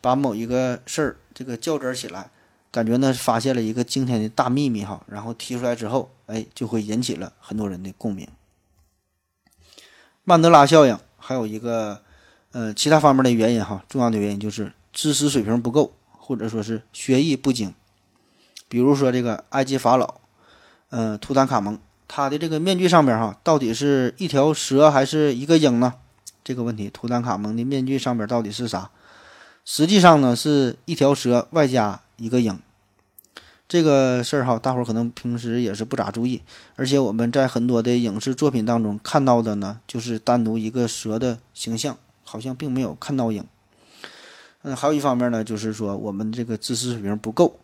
把某一个事儿这个较真起来，感觉呢发现了一个惊天的大秘密哈，然后提出来之后，哎，就会引起了很多人的共鸣。曼德拉效应还有一个。呃，其他方面的原因哈，重要的原因就是知识水平不够，或者说是学艺不精。比如说这个埃及法老，呃，图坦卡蒙，他的这个面具上边哈，到底是一条蛇还是一个鹰呢？这个问题，图坦卡蒙的面具上边到底是啥？实际上呢，是一条蛇外加一个鹰。这个事儿哈，大伙儿可能平时也是不咋注意，而且我们在很多的影视作品当中看到的呢，就是单独一个蛇的形象。好像并没有看到鹰。嗯，还有一方面呢，就是说我们这个知识水平不够。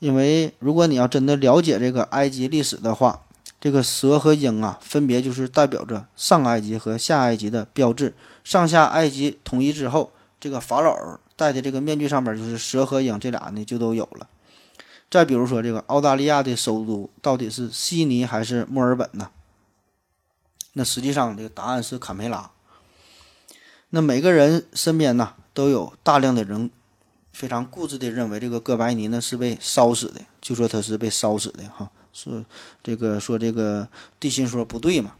因为如果你要真的了解这个埃及历史的话，这个蛇和鹰啊，分别就是代表着上埃及和下埃及的标志。上下埃及统一之后，这个法老戴的这个面具上面就是蛇和鹰这俩呢就都有了。再比如说这个澳大利亚的首都到底是悉尼还是墨尔本呢？那实际上这个答案是坎培拉。那每个人身边呢，都有大量的人非常固执的认为这个哥白尼呢是被烧死的，就说他是被烧死的哈，说这个说这个地心说不对嘛。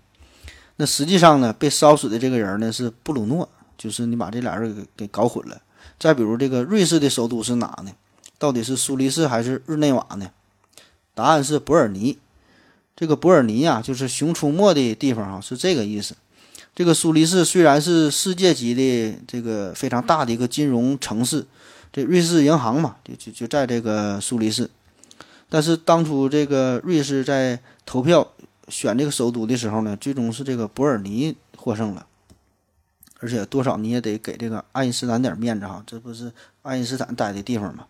那实际上呢，被烧死的这个人呢是布鲁诺，就是你把这俩人给给搞混了。再比如这个瑞士的首都是哪呢？到底是苏黎世还是日内瓦呢？答案是伯尔尼。这个伯尔尼呀，就是熊出没的地方哈，是这个意思。这个苏黎世虽然是世界级的这个非常大的一个金融城市，这瑞士银行嘛，就就就在这个苏黎世。但是当初这个瑞士在投票选这个首都的时候呢，最终是这个伯尔尼获胜了。而且多少你也得给这个爱因斯坦点面子哈，这不是爱因斯坦待的地方嘛？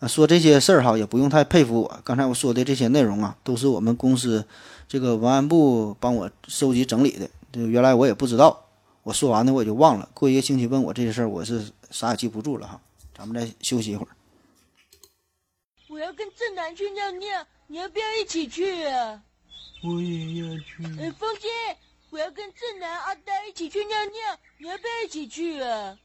啊，说这些事儿哈，也不用太佩服我。刚才我说的这些内容啊，都是我们公司这个文案部帮我收集整理的。就原来我也不知道，我说完呢我也就忘了。过一个星期问我这些事儿，我是啥也记不住了哈。咱们再休息一会儿。我要跟正南去尿尿，你要不要一起去啊？我也要去。哎，风姐，我要跟正南、阿呆一起去尿尿，你要不要一起去啊？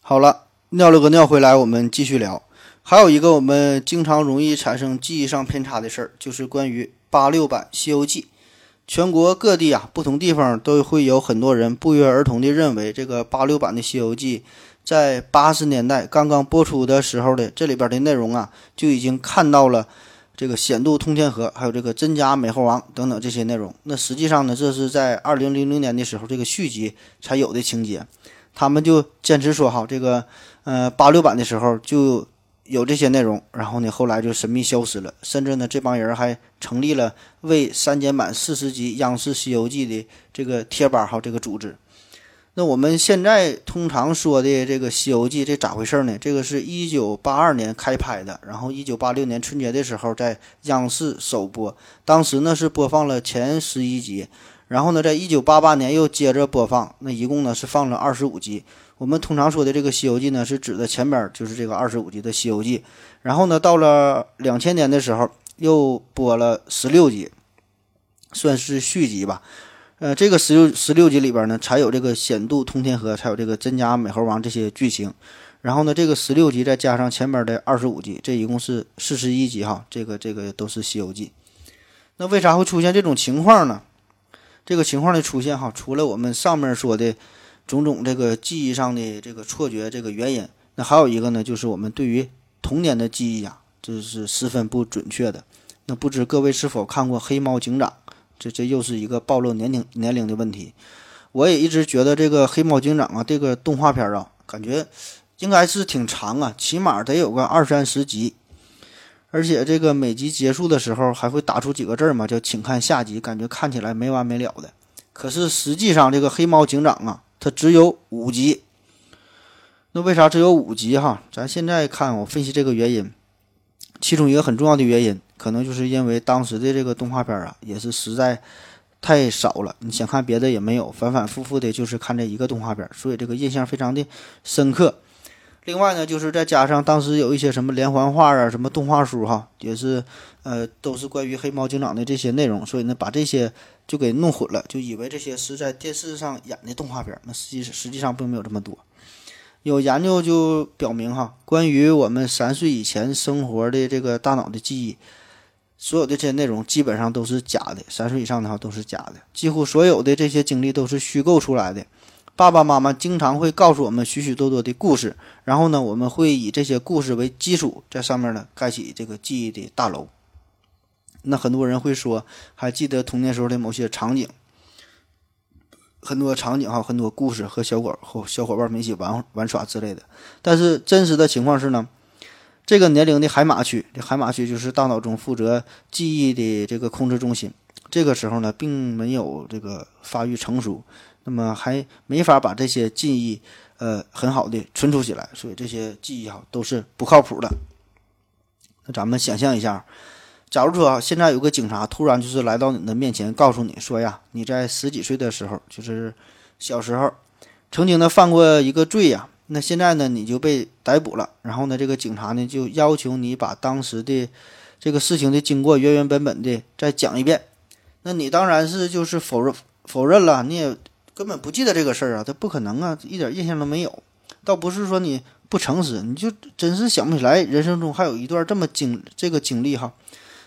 好了，尿了个尿回来，我们继续聊。还有一个我们经常容易产生记忆上偏差的事儿，就是关于八六版《西游记》。全国各地啊，不同地方都会有很多人不约而同地认为，这个八六版的《西游记》在八十年代刚刚播出的时候的这里边的内容啊，就已经看到了这个险渡通天河，还有这个真假美猴王等等这些内容。那实际上呢，这是在二零零零年的时候，这个续集才有的情节。他们就坚持说，哈，这个呃八六版的时候就有这些内容，然后呢，后来就神秘消失了。甚至呢，这帮人还成立了为删减版四十集央视《西游记》的这个贴吧，哈，这个组织。那我们现在通常说的这个《西游记》，这咋回事呢？这个是一九八二年开拍的，然后一九八六年春节的时候在央视首播，当时呢是播放了前十一集。然后呢，在一九八八年又接着播放，那一共呢是放了二十五集。我们通常说的这个《西游记》呢，是指的前边就是这个二十五集的《西游记》。然后呢，到了两千年的时候又播了十六集，算是续集吧。呃，这个十六十六集里边呢，才有这个险渡通天河，才有这个真假美猴王这些剧情。然后呢，这个十六集再加上前边的二十五集，这一共是四十一集哈。这个这个都是《西游记》。那为啥会出现这种情况呢？这个情况的出现，哈，除了我们上面说的种种这个记忆上的这个错觉这个原因，那还有一个呢，就是我们对于童年的记忆啊，这是十分不准确的。那不知各位是否看过《黑猫警长》？这这又是一个暴露年龄年龄的问题。我也一直觉得这个《黑猫警长》啊，这个动画片啊，感觉应该是挺长啊，起码得有个二三十集。而且这个每集结束的时候还会打出几个字嘛，叫“请看下集”，感觉看起来没完没了的。可是实际上，这个黑猫警长啊，它只有五集。那为啥只有五集哈？咱现在看，我分析这个原因，其中一个很重要的原因，可能就是因为当时的这个动画片啊，也是实在太少了。你想看别的也没有，反反复复的就是看这一个动画片，所以这个印象非常的深刻。另外呢，就是再加上当时有一些什么连环画啊、什么动画书哈，也是，呃，都是关于黑猫警长的这些内容，所以呢，把这些就给弄混了，就以为这些是在电视上演的动画片，那实际实际上并没有这么多。有研究就表明哈，关于我们三岁以前生活的这个大脑的记忆，所有的这些内容基本上都是假的，三岁以上的话都是假的，几乎所有的这些经历都是虚构出来的。爸爸妈妈经常会告诉我们许许多多的故事，然后呢，我们会以这些故事为基础，在上面呢盖起这个记忆的大楼。那很多人会说，还记得童年时候的某些场景，很多场景哈，很多故事和小伙和小伙伴们一起玩玩耍之类的。但是真实的情况是呢，这个年龄的海马区，这海马区就是大脑中负责记忆的这个控制中心，这个时候呢，并没有这个发育成熟。那么还没法把这些记忆，呃，很好的存储起来，所以这些记忆哈都是不靠谱的。那咱们想象一下，假如说现在有个警察突然就是来到你的面前，告诉你说呀，你在十几岁的时候，就是小时候，曾经呢犯过一个罪呀，那现在呢你就被逮捕了，然后呢这个警察呢就要求你把当时的这个事情的经过原原本本的再讲一遍，那你当然是就是否认否认了，你也。根本不记得这个事儿啊，他不可能啊，一点印象都没有。倒不是说你不诚实，你就真是想不起来人生中还有一段这么经这个经历哈。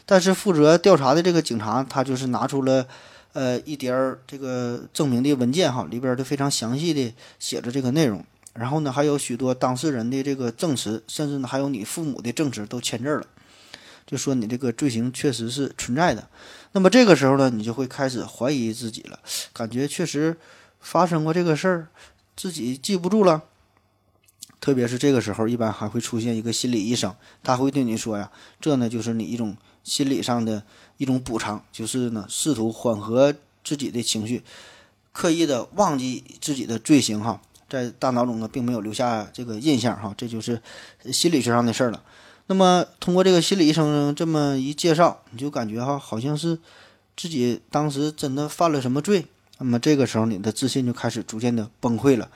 但是负责调查的这个警察，他就是拿出了呃一叠儿这个证明的文件哈，里边都非常详细的写着这个内容。然后呢，还有许多当事人的这个证词，甚至呢还有你父母的证词都签字了，就说你这个罪行确实是存在的。那么这个时候呢，你就会开始怀疑自己了，感觉确实发生过这个事儿，自己记不住了。特别是这个时候，一般还会出现一个心理医生，他会对你说呀：“这呢就是你一种心理上的一种补偿，就是呢试图缓和自己的情绪，刻意的忘记自己的罪行哈，在大脑中呢并没有留下这个印象哈，这就是心理学上的事儿了。那么通过这个心理医生这么一介绍，你就感觉哈好像是自己当时真的犯了什么罪，那么这个时候你的自信就开始逐渐的崩溃了。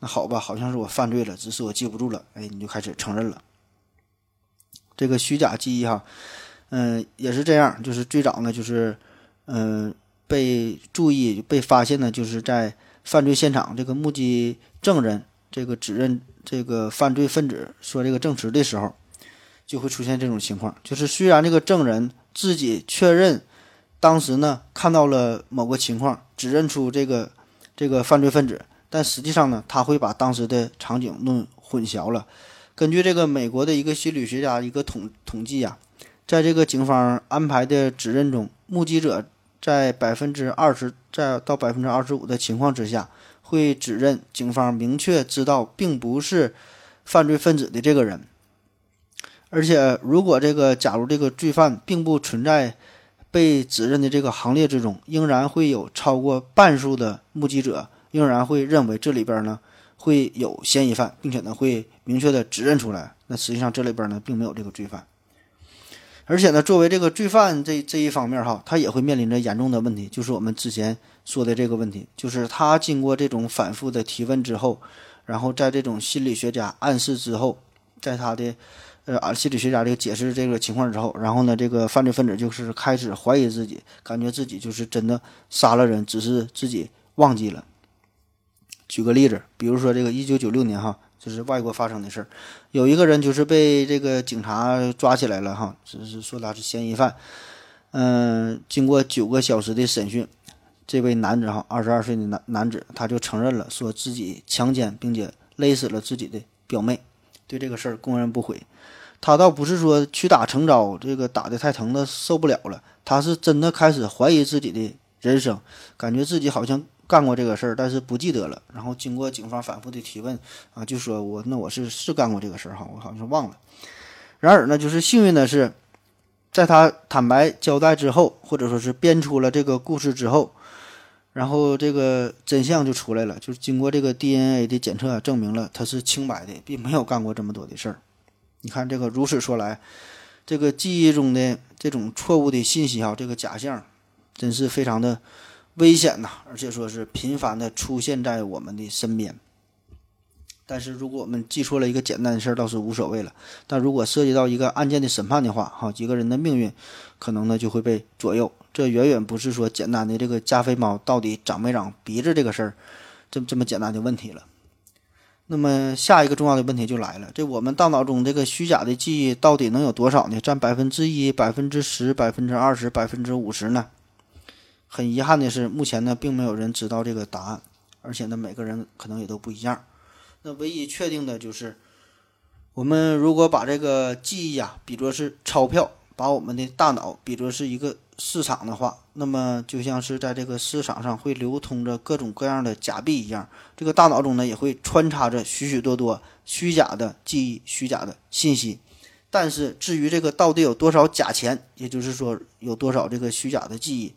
那好吧，好像是我犯罪了，只是我记不住了，哎，你就开始承认了。这个虚假记忆哈，嗯，也是这样，就是最早呢，就是嗯被注意、被发现呢，就是在犯罪现场，这个目击证人这个指认这个犯罪分子说这个证词的时候，就会出现这种情况，就是虽然这个证人自己确认当时呢看到了某个情况，指认出这个这个犯罪分子，但实际上呢，他会把当时的场景弄混淆了。根据这个美国的一个心理学家一个统统计啊，在这个警方安排的指认中，目击者在百分之二十在到百分之二十五的情况之下，会指认警方明确知道并不是犯罪分子的这个人。而且，如果这个假如这个罪犯并不存在被指认的这个行列之中，仍然会有超过半数的目击者仍然会认为这里边呢。会有嫌疑犯，并且呢会明确的指认出来。那实际上这里边呢并没有这个罪犯，而且呢作为这个罪犯这这一方面哈，他也会面临着严重的问题，就是我们之前说的这个问题，就是他经过这种反复的提问之后，然后在这种心理学家暗示之后，在他的呃心理学家这个解释这个情况之后，然后呢这个犯罪分子就是开始怀疑自己，感觉自己就是真的杀了人，只是自己忘记了。举个例子，比如说这个一九九六年哈，就是外国发生的事儿，有一个人就是被这个警察抓起来了哈，只是说他是嫌疑犯。嗯，经过九个小时的审讯，这位男子哈，二十二岁的男男子，他就承认了，说自己强奸并且勒死了自己的表妹，对这个事儿供认不讳。他倒不是说屈打成招，这个打的太疼了受不了了，他是真的开始怀疑自己的人生，感觉自己好像。干过这个事儿，但是不记得了。然后经过警方反复的提问，啊，就说我那我是是干过这个事儿哈，我好像是忘了。然而呢，就是幸运的是，在他坦白交代之后，或者说是编出了这个故事之后，然后这个真相就出来了，就是经过这个 DNA 的检测，证明了他是清白的，并没有干过这么多的事儿。你看这个，如此说来，这个记忆中的这种错误的信息啊，这个假象，真是非常的。危险呐，而且说是频繁的出现在我们的身边。但是如果我们记错了一个简单的事儿，倒是无所谓了。但如果涉及到一个案件的审判的话，哈，几个人的命运可能呢就会被左右。这远远不是说简单的这个加菲猫到底长没长鼻子这个事儿，这这么简单的问题了。那么下一个重要的问题就来了：这我们大脑中这个虚假的记忆到底能有多少呢？占百分之一、百分之十、百分之二十、百分之五十呢？很遗憾的是，目前呢，并没有人知道这个答案，而且呢，每个人可能也都不一样。那唯一确定的就是，我们如果把这个记忆啊比作是钞票，把我们的大脑比作是一个市场的话，那么就像是在这个市场上会流通着各种各样的假币一样，这个大脑中呢也会穿插着许许多多虚假的记忆、虚假的信息。但是至于这个到底有多少假钱，也就是说有多少这个虚假的记忆。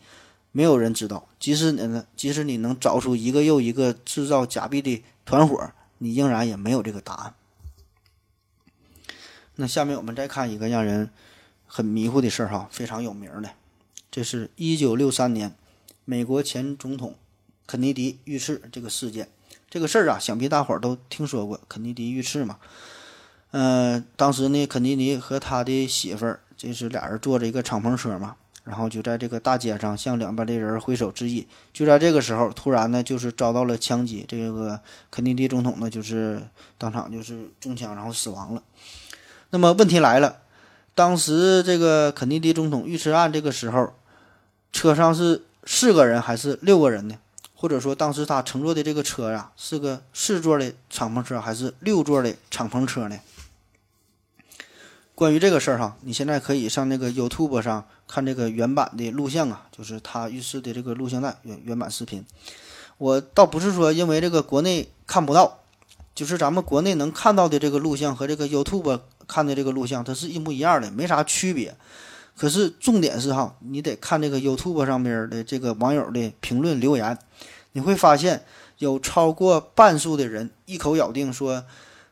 没有人知道，即使你呢，即使你能找出一个又一个制造假币的团伙，你仍然也没有这个答案。那下面我们再看一个让人很迷糊的事儿哈，非常有名的，这是一九六三年美国前总统肯尼迪遇刺这个事件。这个事儿啊，想必大伙儿都听说过，肯尼迪遇刺嘛。嗯，当时呢，肯尼迪和他的媳妇儿，这是俩人坐着一个敞篷车嘛。然后就在这个大街上向两边的人挥手致意。就在这个时候，突然呢，就是遭到了枪击。这个肯尼迪总统呢，就是当场就是中枪，然后死亡了。那么问题来了，当时这个肯尼迪总统遇刺案这个时候，车上是四个人还是六个人呢？或者说，当时他乘坐的这个车呀，是个四座的敞篷车还是六座的敞篷车呢？关于这个事儿哈，你现在可以上那个 YouTube 上看这个原版的录像啊，就是他遇刺的这个录像带原原版视频。我倒不是说因为这个国内看不到，就是咱们国内能看到的这个录像和这个 YouTube 看的这个录像，它是一模一样的，没啥区别。可是重点是哈，你得看这个 YouTube 上边的这个网友的评论留言，你会发现有超过半数的人一口咬定说，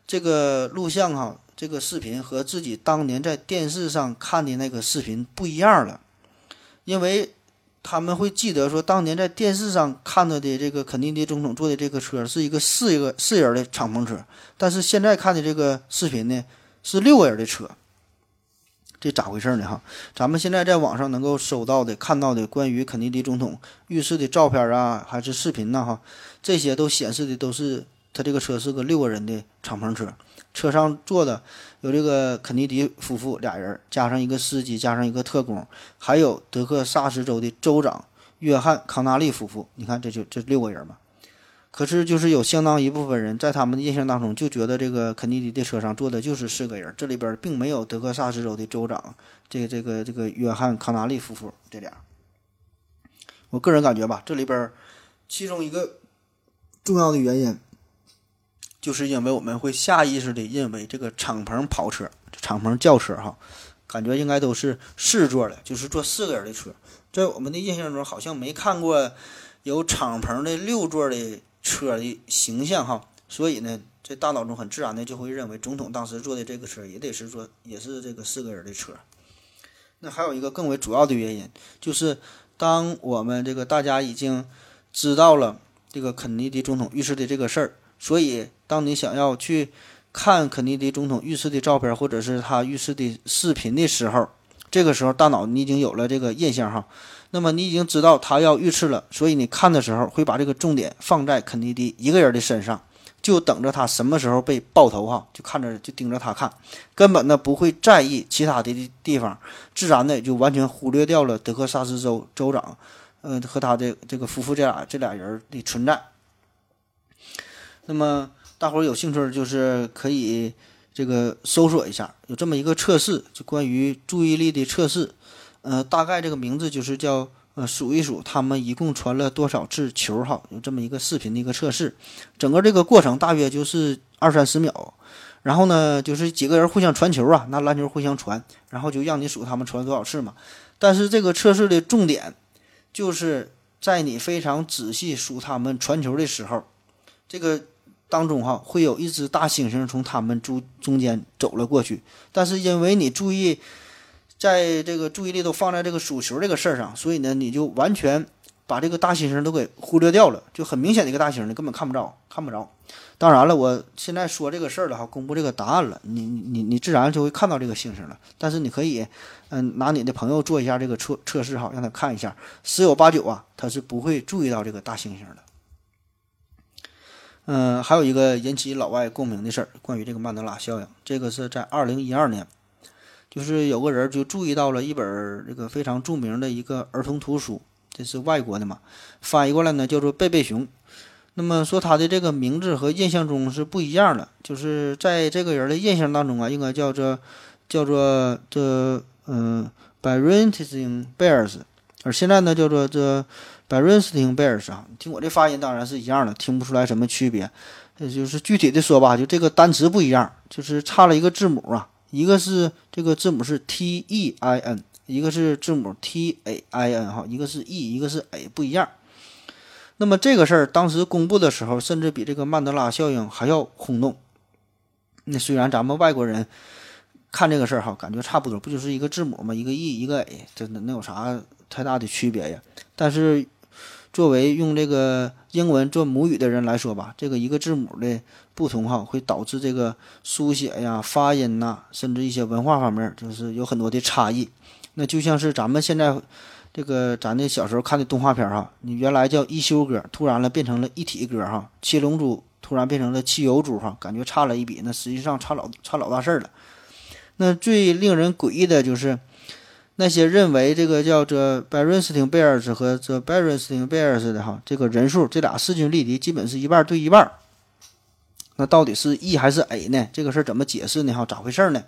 这个录像哈，这个视频和自己当年在电视上看的那个视频不一样了，因为他们会记得说，当年在电视上看到的这个肯尼迪总统坐的这个车是一个四一个四人的敞篷车，但是现在看的这个视频呢是六个人的车。这咋回事呢？哈，咱们现在在网上能够搜到的、看到的关于肯尼迪总统遇刺的照片啊，还是视频呢？哈，这些都显示的都是他这个车是个六个人的敞篷车，车上坐的有这个肯尼迪夫妇俩人，加上一个司机，加上一个特工，还有德克萨斯州的州长约翰康纳利夫妇。你看，这就这六个人嘛。可是，就是有相当一部分人在他们的印象当中，就觉得这个肯尼迪的车上坐的就是四个人，这里边并没有德克萨斯州的州长，这个这个这个约翰康纳利夫妇这俩。我个人感觉吧，这里边其中一个重要的原因，就是因为我们会下意识的认为这个敞篷跑车、敞篷轿车哈，感觉应该都是四座的，就是坐四个人的车，在我们的印象中好像没看过有敞篷的六座的。车的形象哈，所以呢，这大脑中很自然的就会认为总统当时坐的这个车也得是坐，也是这个四个人的车。那还有一个更为主要的原因，就是当我们这个大家已经知道了这个肯尼迪总统遇刺的这个事儿，所以当你想要去看肯尼迪总统遇刺的照片或者是他遇刺的视频的时候，这个时候大脑你已经有了这个印象哈。那么你已经知道他要遇刺了，所以你看的时候会把这个重点放在肯尼迪一个人的身上，就等着他什么时候被爆头哈，就看着就盯着他看，根本呢不会在意其他的地方，自然的就完全忽略掉了德克萨斯州州长，嗯和他的这个夫妇这俩这俩人的存在。那么大伙儿有兴趣就是可以这个搜索一下，有这么一个测试，就关于注意力的测试。呃，大概这个名字就是叫呃数一数他们一共传了多少次球哈，有这么一个视频的一个测试，整个这个过程大约就是二三十秒，然后呢就是几个人互相传球啊，拿篮球互相传，然后就让你数他们传了多少次嘛。但是这个测试的重点就是在你非常仔细数他们传球的时候，这个当中哈会有一只大猩猩从他们中中间走了过去，但是因为你注意。在这个注意力都放在这个数球这个事儿上，所以呢，你就完全把这个大猩猩都给忽略掉了，就很明显的一个大猩猩，你根本看不着，看不着。当然了，我现在说这个事儿了哈，公布这个答案了，你你你自然就会看到这个猩猩了。但是你可以，嗯，拿你的朋友做一下这个测测试哈，让他看一下，十有八九啊，他是不会注意到这个大猩猩的。嗯，还有一个引起老外共鸣的事儿，关于这个曼德拉效应，这个是在二零一二年。就是有个人就注意到了一本这个非常著名的一个儿童图书，这是外国的嘛，翻译过来呢叫做《贝贝熊》。那么说他的这个名字和印象中是不一样的，就是在这个人的印象当中啊，应该叫做叫做这嗯 b a r e n s t i n Bears，而现在呢叫做这 b a r e n s t i n Bears 啊。听我这发音当然是一样的，听不出来什么区别。这就是具体的说吧，就这个单词不一样，就是差了一个字母啊。一个是这个字母是 T E I N，一个是字母 T A I N 哈，一个是 E，一个是 A，不一样。那么这个事儿当时公布的时候，甚至比这个曼德拉效应还要轰动。那虽然咱们外国人看这个事儿哈，感觉差不多，不就是一个字母吗？一个 E，一个 A，真的能有啥太大的区别呀？但是作为用这个英文做母语的人来说吧，这个一个字母的不同哈，会导致这个书写呀、发音呐，甚至一些文化方面，就是有很多的差异。那就像是咱们现在这个咱的小时候看的动画片哈，你原来叫一休哥，突然了变成了一体哥哈，七龙珠突然变成了汽油猪哈，感觉差了一笔，那实际上差老差老大事儿了。那最令人诡异的就是。那些认为这个叫做 Berenstain Bears 和这 Berenstain Bears 的哈，这个人数，这俩势均力敌，基本是一半对一半。那到底是 E 还是 A 呢？这个事儿怎么解释呢？哈，咋回事呢？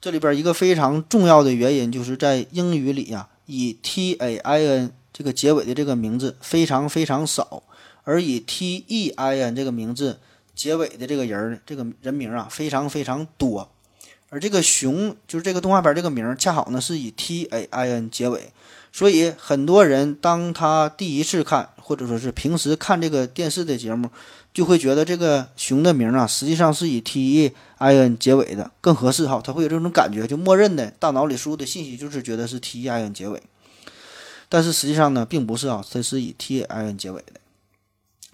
这里边一个非常重要的原因，就是在英语里呀，以 T A I N 这个结尾的这个名字非常非常少，而以 T E I N 这个名字结尾的这个人儿，这个人名啊，非常非常多。而这个熊就是这个动画片这个名，恰好呢是以 T A I N 结尾，所以很多人当他第一次看，或者说是平时看这个电视的节目，就会觉得这个熊的名啊，实际上是以 T e I N 结尾的更合适哈，他会有这种感觉，就默认的大脑里输入的信息就是觉得是 T e I N 结尾，但是实际上呢，并不是啊，它是以 T e I N 结尾的。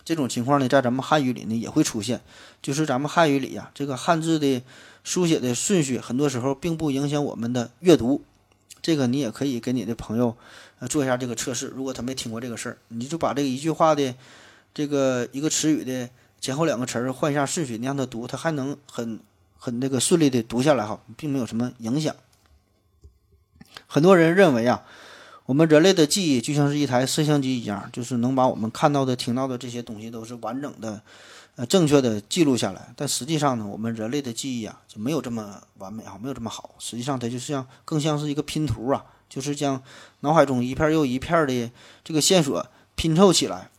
这种情况呢，在咱们汉语里呢也会出现，就是咱们汉语里呀，这个汉字的。书写的顺序很多时候并不影响我们的阅读，这个你也可以给你的朋友呃做一下这个测试。如果他没听过这个事儿，你就把这个一句话的这个一个词语的前后两个词儿换一下顺序，你让他读，他还能很很那个顺利的读下来哈，并没有什么影响。很多人认为啊，我们人类的记忆就像是一台摄像机一样，就是能把我们看到的、听到的这些东西都是完整的。呃，正确的记录下来，但实际上呢，我们人类的记忆啊，就没有这么完美啊，没有这么好。实际上，它就像更像是一个拼图啊，就是将脑海中一片又一片的这个线索拼凑起来，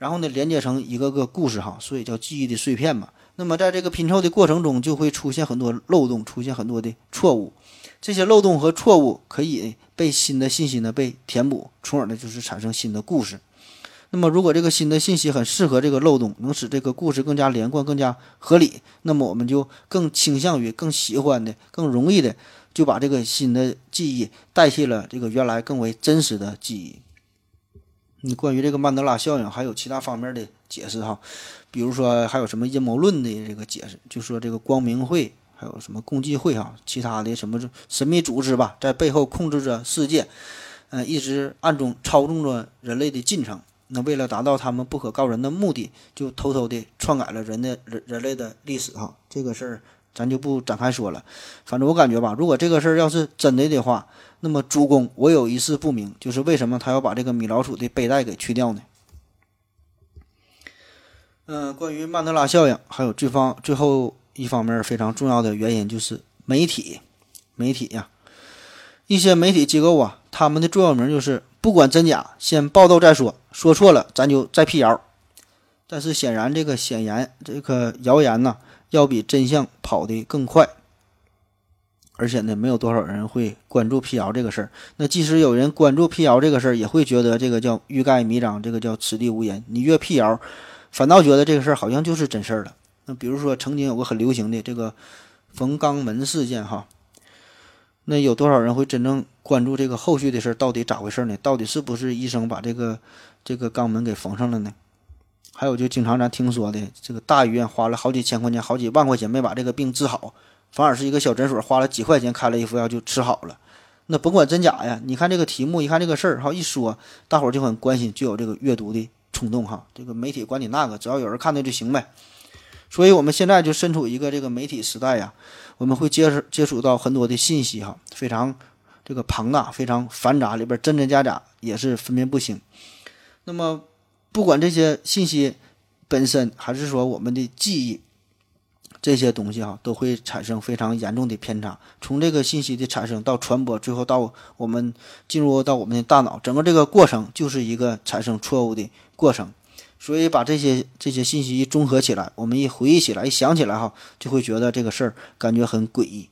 然后呢，连接成一个个故事哈，所以叫记忆的碎片嘛。那么，在这个拼凑的过程中，就会出现很多漏洞，出现很多的错误。这些漏洞和错误可以被新的信息呢被填补，从而呢就是产生新的故事。那么，如果这个新的信息很适合这个漏洞，能使这个故事更加连贯、更加合理，那么我们就更倾向于、更喜欢的、更容易的就把这个新的记忆代替了这个原来更为真实的记忆。你关于这个曼德拉效应还有其他方面的解释哈，比如说还有什么阴谋论的这个解释，就说这个光明会还有什么共济会哈，其他的什么神秘组织吧，在背后控制着世界，嗯，一直暗中操纵着人类的进程。那为了达到他们不可告人的目的，就偷偷的篡改了人的人人类的历史哈。这个事儿咱就不展开说了。反正我感觉吧，如果这个事儿要是真的的话，那么主公我有一事不明，就是为什么他要把这个米老鼠的背带给去掉呢？嗯，关于曼德拉效应，还有最方最后一方面非常重要的原因就是媒体，媒体呀，一些媒体机构啊，他们的座右铭就是。不管真假，先报道再说。说错了，咱就再辟谣。但是显然，这个显言，这个谣言呢，要比真相跑得更快。而且呢，没有多少人会关注辟谣这个事儿。那即使有人关注辟谣这个事儿，也会觉得这个叫欲盖弥彰，这个叫此地无银。你越辟谣，反倒觉得这个事儿好像就是真事儿了。那比如说，曾经有个很流行的这个冯肛门事件，哈。那有多少人会真正关注这个后续的事儿？到底咋回事呢？到底是不是医生把这个这个肛门给缝上了呢？还有就经常咱听说的，这个大医院花了好几千块钱、好几万块钱没把这个病治好，反而是一个小诊所花了几块钱开了一副药就吃好了。那甭管真假呀，你看这个题目，一看这个事儿哈，一说大伙就很关心，就有这个阅读的冲动哈。这个媒体管你那个，只要有人看的就行呗。所以我们现在就身处一个这个媒体时代呀。我们会接触接触到很多的信息，哈，非常这个庞大，非常繁杂，里边真真假假也是分辨不清。那么，不管这些信息本身，还是说我们的记忆，这些东西哈，都会产生非常严重的偏差。从这个信息的产生到传播，最后到我们进入到我们的大脑，整个这个过程就是一个产生错误的过程。所以把这些这些信息一综合起来，我们一回忆起来，一想起来哈，就会觉得这个事儿感觉很诡异。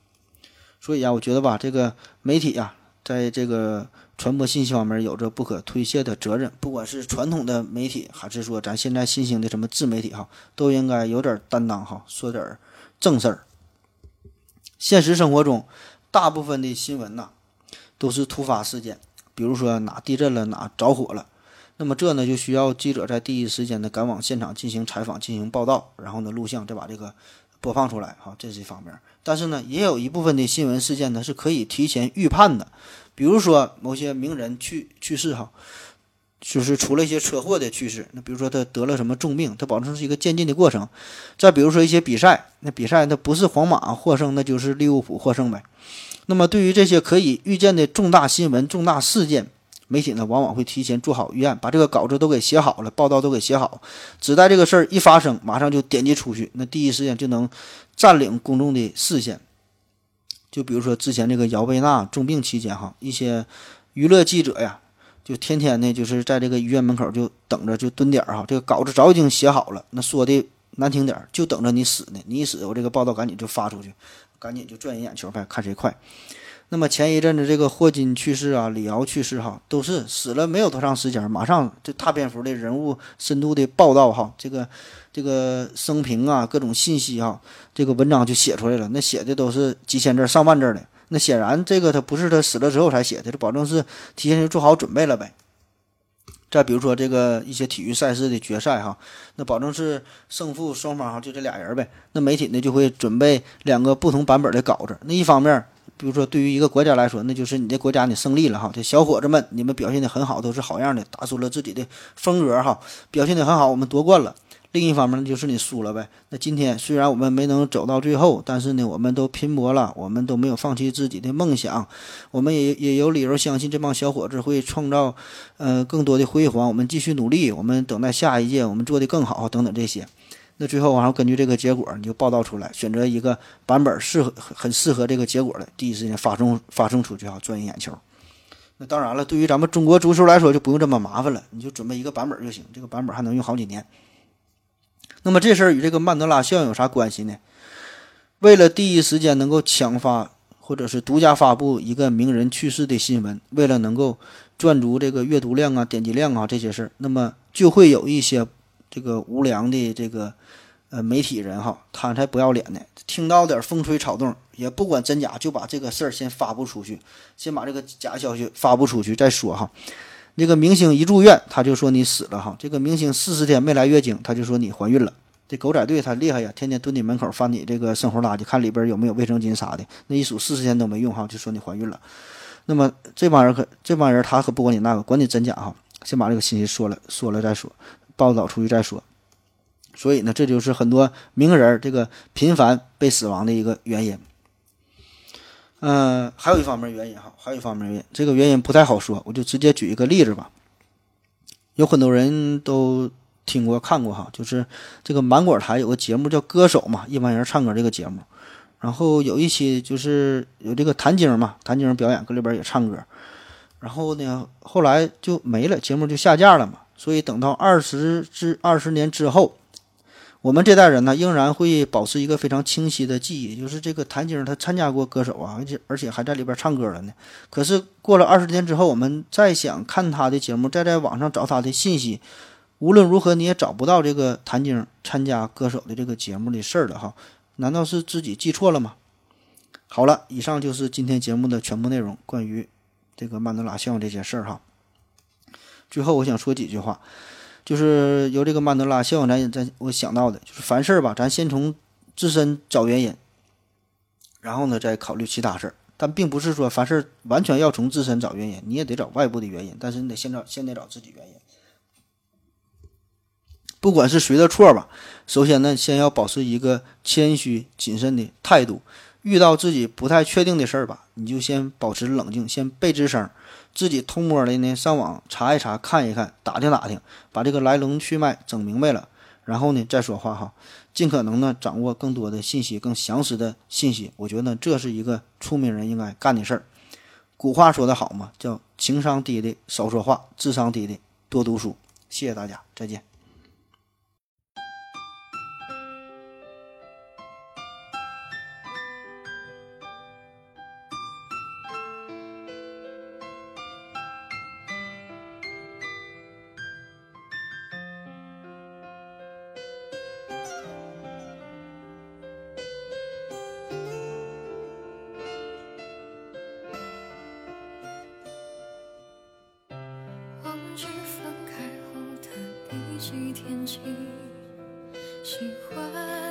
所以啊，我觉得吧，这个媒体呀，在这个传播信息方面有着不可推卸的责任。不管是传统的媒体，还是说咱现在新兴的什么自媒体哈，都应该有点担当哈，说点正事儿。现实生活中，大部分的新闻呐，都是突发事件，比如说哪地震了，哪着火了。那么这呢，就需要记者在第一时间的赶往现场进行采访、进行报道，然后呢录像，再把这个播放出来。哈，这是一方面。但是呢，也有一部分的新闻事件呢是可以提前预判的，比如说某些名人去去世，哈，就是出了一些车祸的去世。那比如说他得了什么重病，他保证是一个渐进的过程。再比如说一些比赛，那比赛那不是皇马获胜，那就是利物浦获胜呗。那么对于这些可以预见的重大新闻、重大事件。媒体呢，往往会提前做好预案，把这个稿子都给写好了，报道都给写好，只待这个事儿一发生，马上就点击出去，那第一时间就能占领公众的视线。就比如说之前这个姚贝娜重病期间，哈，一些娱乐记者呀，就天天呢，就是在这个医院门口就等着，就蹲点儿哈，这个稿子早已经写好了，那说的难听点儿，就等着你死呢，你一死，我这个报道赶紧就发出去，赶紧就转移眼球呗，看谁快。那么前一阵子这个霍金去世啊，李敖去世哈，都是死了没有多长时间，马上这大蝙蝠的人物深度的报道哈，这个这个生平啊，各种信息哈，这个文章就写出来了。那写的都是几千字、上万字的。那显然这个他不是他死了之后才写的，这保证是提前就做好准备了呗。再比如说这个一些体育赛事的决赛哈，那保证是胜负双方哈就这俩人呗。那媒体呢就会准备两个不同版本的稿子。那一方面，比如说对于一个国家来说，那就是你这国家你胜利了哈，这小伙子们你们表现的很好，都是好样的，打出了自己的风格哈，表现的很好，我们夺冠了。另一方面，就是你输了呗。那今天虽然我们没能走到最后，但是呢，我们都拼搏了，我们都没有放弃自己的梦想，我们也也有理由相信这帮小伙子会创造，呃，更多的辉煌。我们继续努力，我们等待下一届，我们做的更好，等等这些。那最后，然后根据这个结果，你就报道出来，选择一个版本适合、很适合这个结果的，第一时间发送发送出去哈，赚眼球。那当然了，对于咱们中国足球来说，就不用这么麻烦了，你就准备一个版本就行，这个版本还能用好几年。那么这事儿与这个曼德拉效应有啥关系呢？为了第一时间能够抢发或者是独家发布一个名人去世的新闻，为了能够赚足这个阅读量啊、点击量啊这些事儿，那么就会有一些这个无良的这个呃媒体人哈，贪财不要脸的，听到点风吹草动，也不管真假，就把这个事儿先发布出去，先把这个假消息发布出去再说哈。那个明星一住院，他就说你死了哈。这个明星四十天没来月经，他就说你怀孕了。这狗仔队他厉害呀，天天蹲你门口翻你这个生活垃圾，看里边有没有卫生巾啥的。那一数四十天都没用哈，就说你怀孕了。那么这帮人可这帮人他可不管你那个，管你真假哈，先把这个信息说了说了再说，报道出去再说。所以呢，这就是很多名人这个频繁被死亡的一个原因。嗯，还有一方面原因哈，还有一方面原因，这个原因不太好说，我就直接举一个例子吧。有很多人都听过看过哈，就是这个芒果台有个节目叫《歌手》嘛，一般人唱歌这个节目。然后有一期就是有这个谭晶嘛，谭晶表演搁里边也唱歌。然后呢，后来就没了，节目就下架了嘛。所以等到二十至二十年之后。我们这代人呢，仍然会保持一个非常清晰的记忆，就是这个谭晶她参加过歌手啊，而且而且还在里边唱歌了呢。可是过了二十天之后，我们再想看她的节目，再在网上找她的信息，无论如何你也找不到这个谭晶参加歌手的这个节目的事儿了哈。难道是自己记错了吗？好了，以上就是今天节目的全部内容，关于这个曼德拉效应这件事儿哈。最后我想说几句话。就是由这个曼德拉效应，咱咱我想到的，就是凡事吧，咱先从自身找原因，然后呢再考虑其他事儿。但并不是说凡事完全要从自身找原因，你也得找外部的原因。但是你得先找，先得找自己原因。不管是谁的错吧，首先呢，先要保持一个谦虚谨慎的态度。遇到自己不太确定的事儿吧，你就先保持冷静，先别吱声。自己偷摸的呢，上网查一查，看一看，打听打听，把这个来龙去脉整明白了，然后呢再说话哈，尽可能呢掌握更多的信息，更详实的信息。我觉得这是一个聪明人应该干的事儿。古话说得好嘛，叫情商低的少说话，智商低的多读书。谢谢大家，再见。几天起，喜欢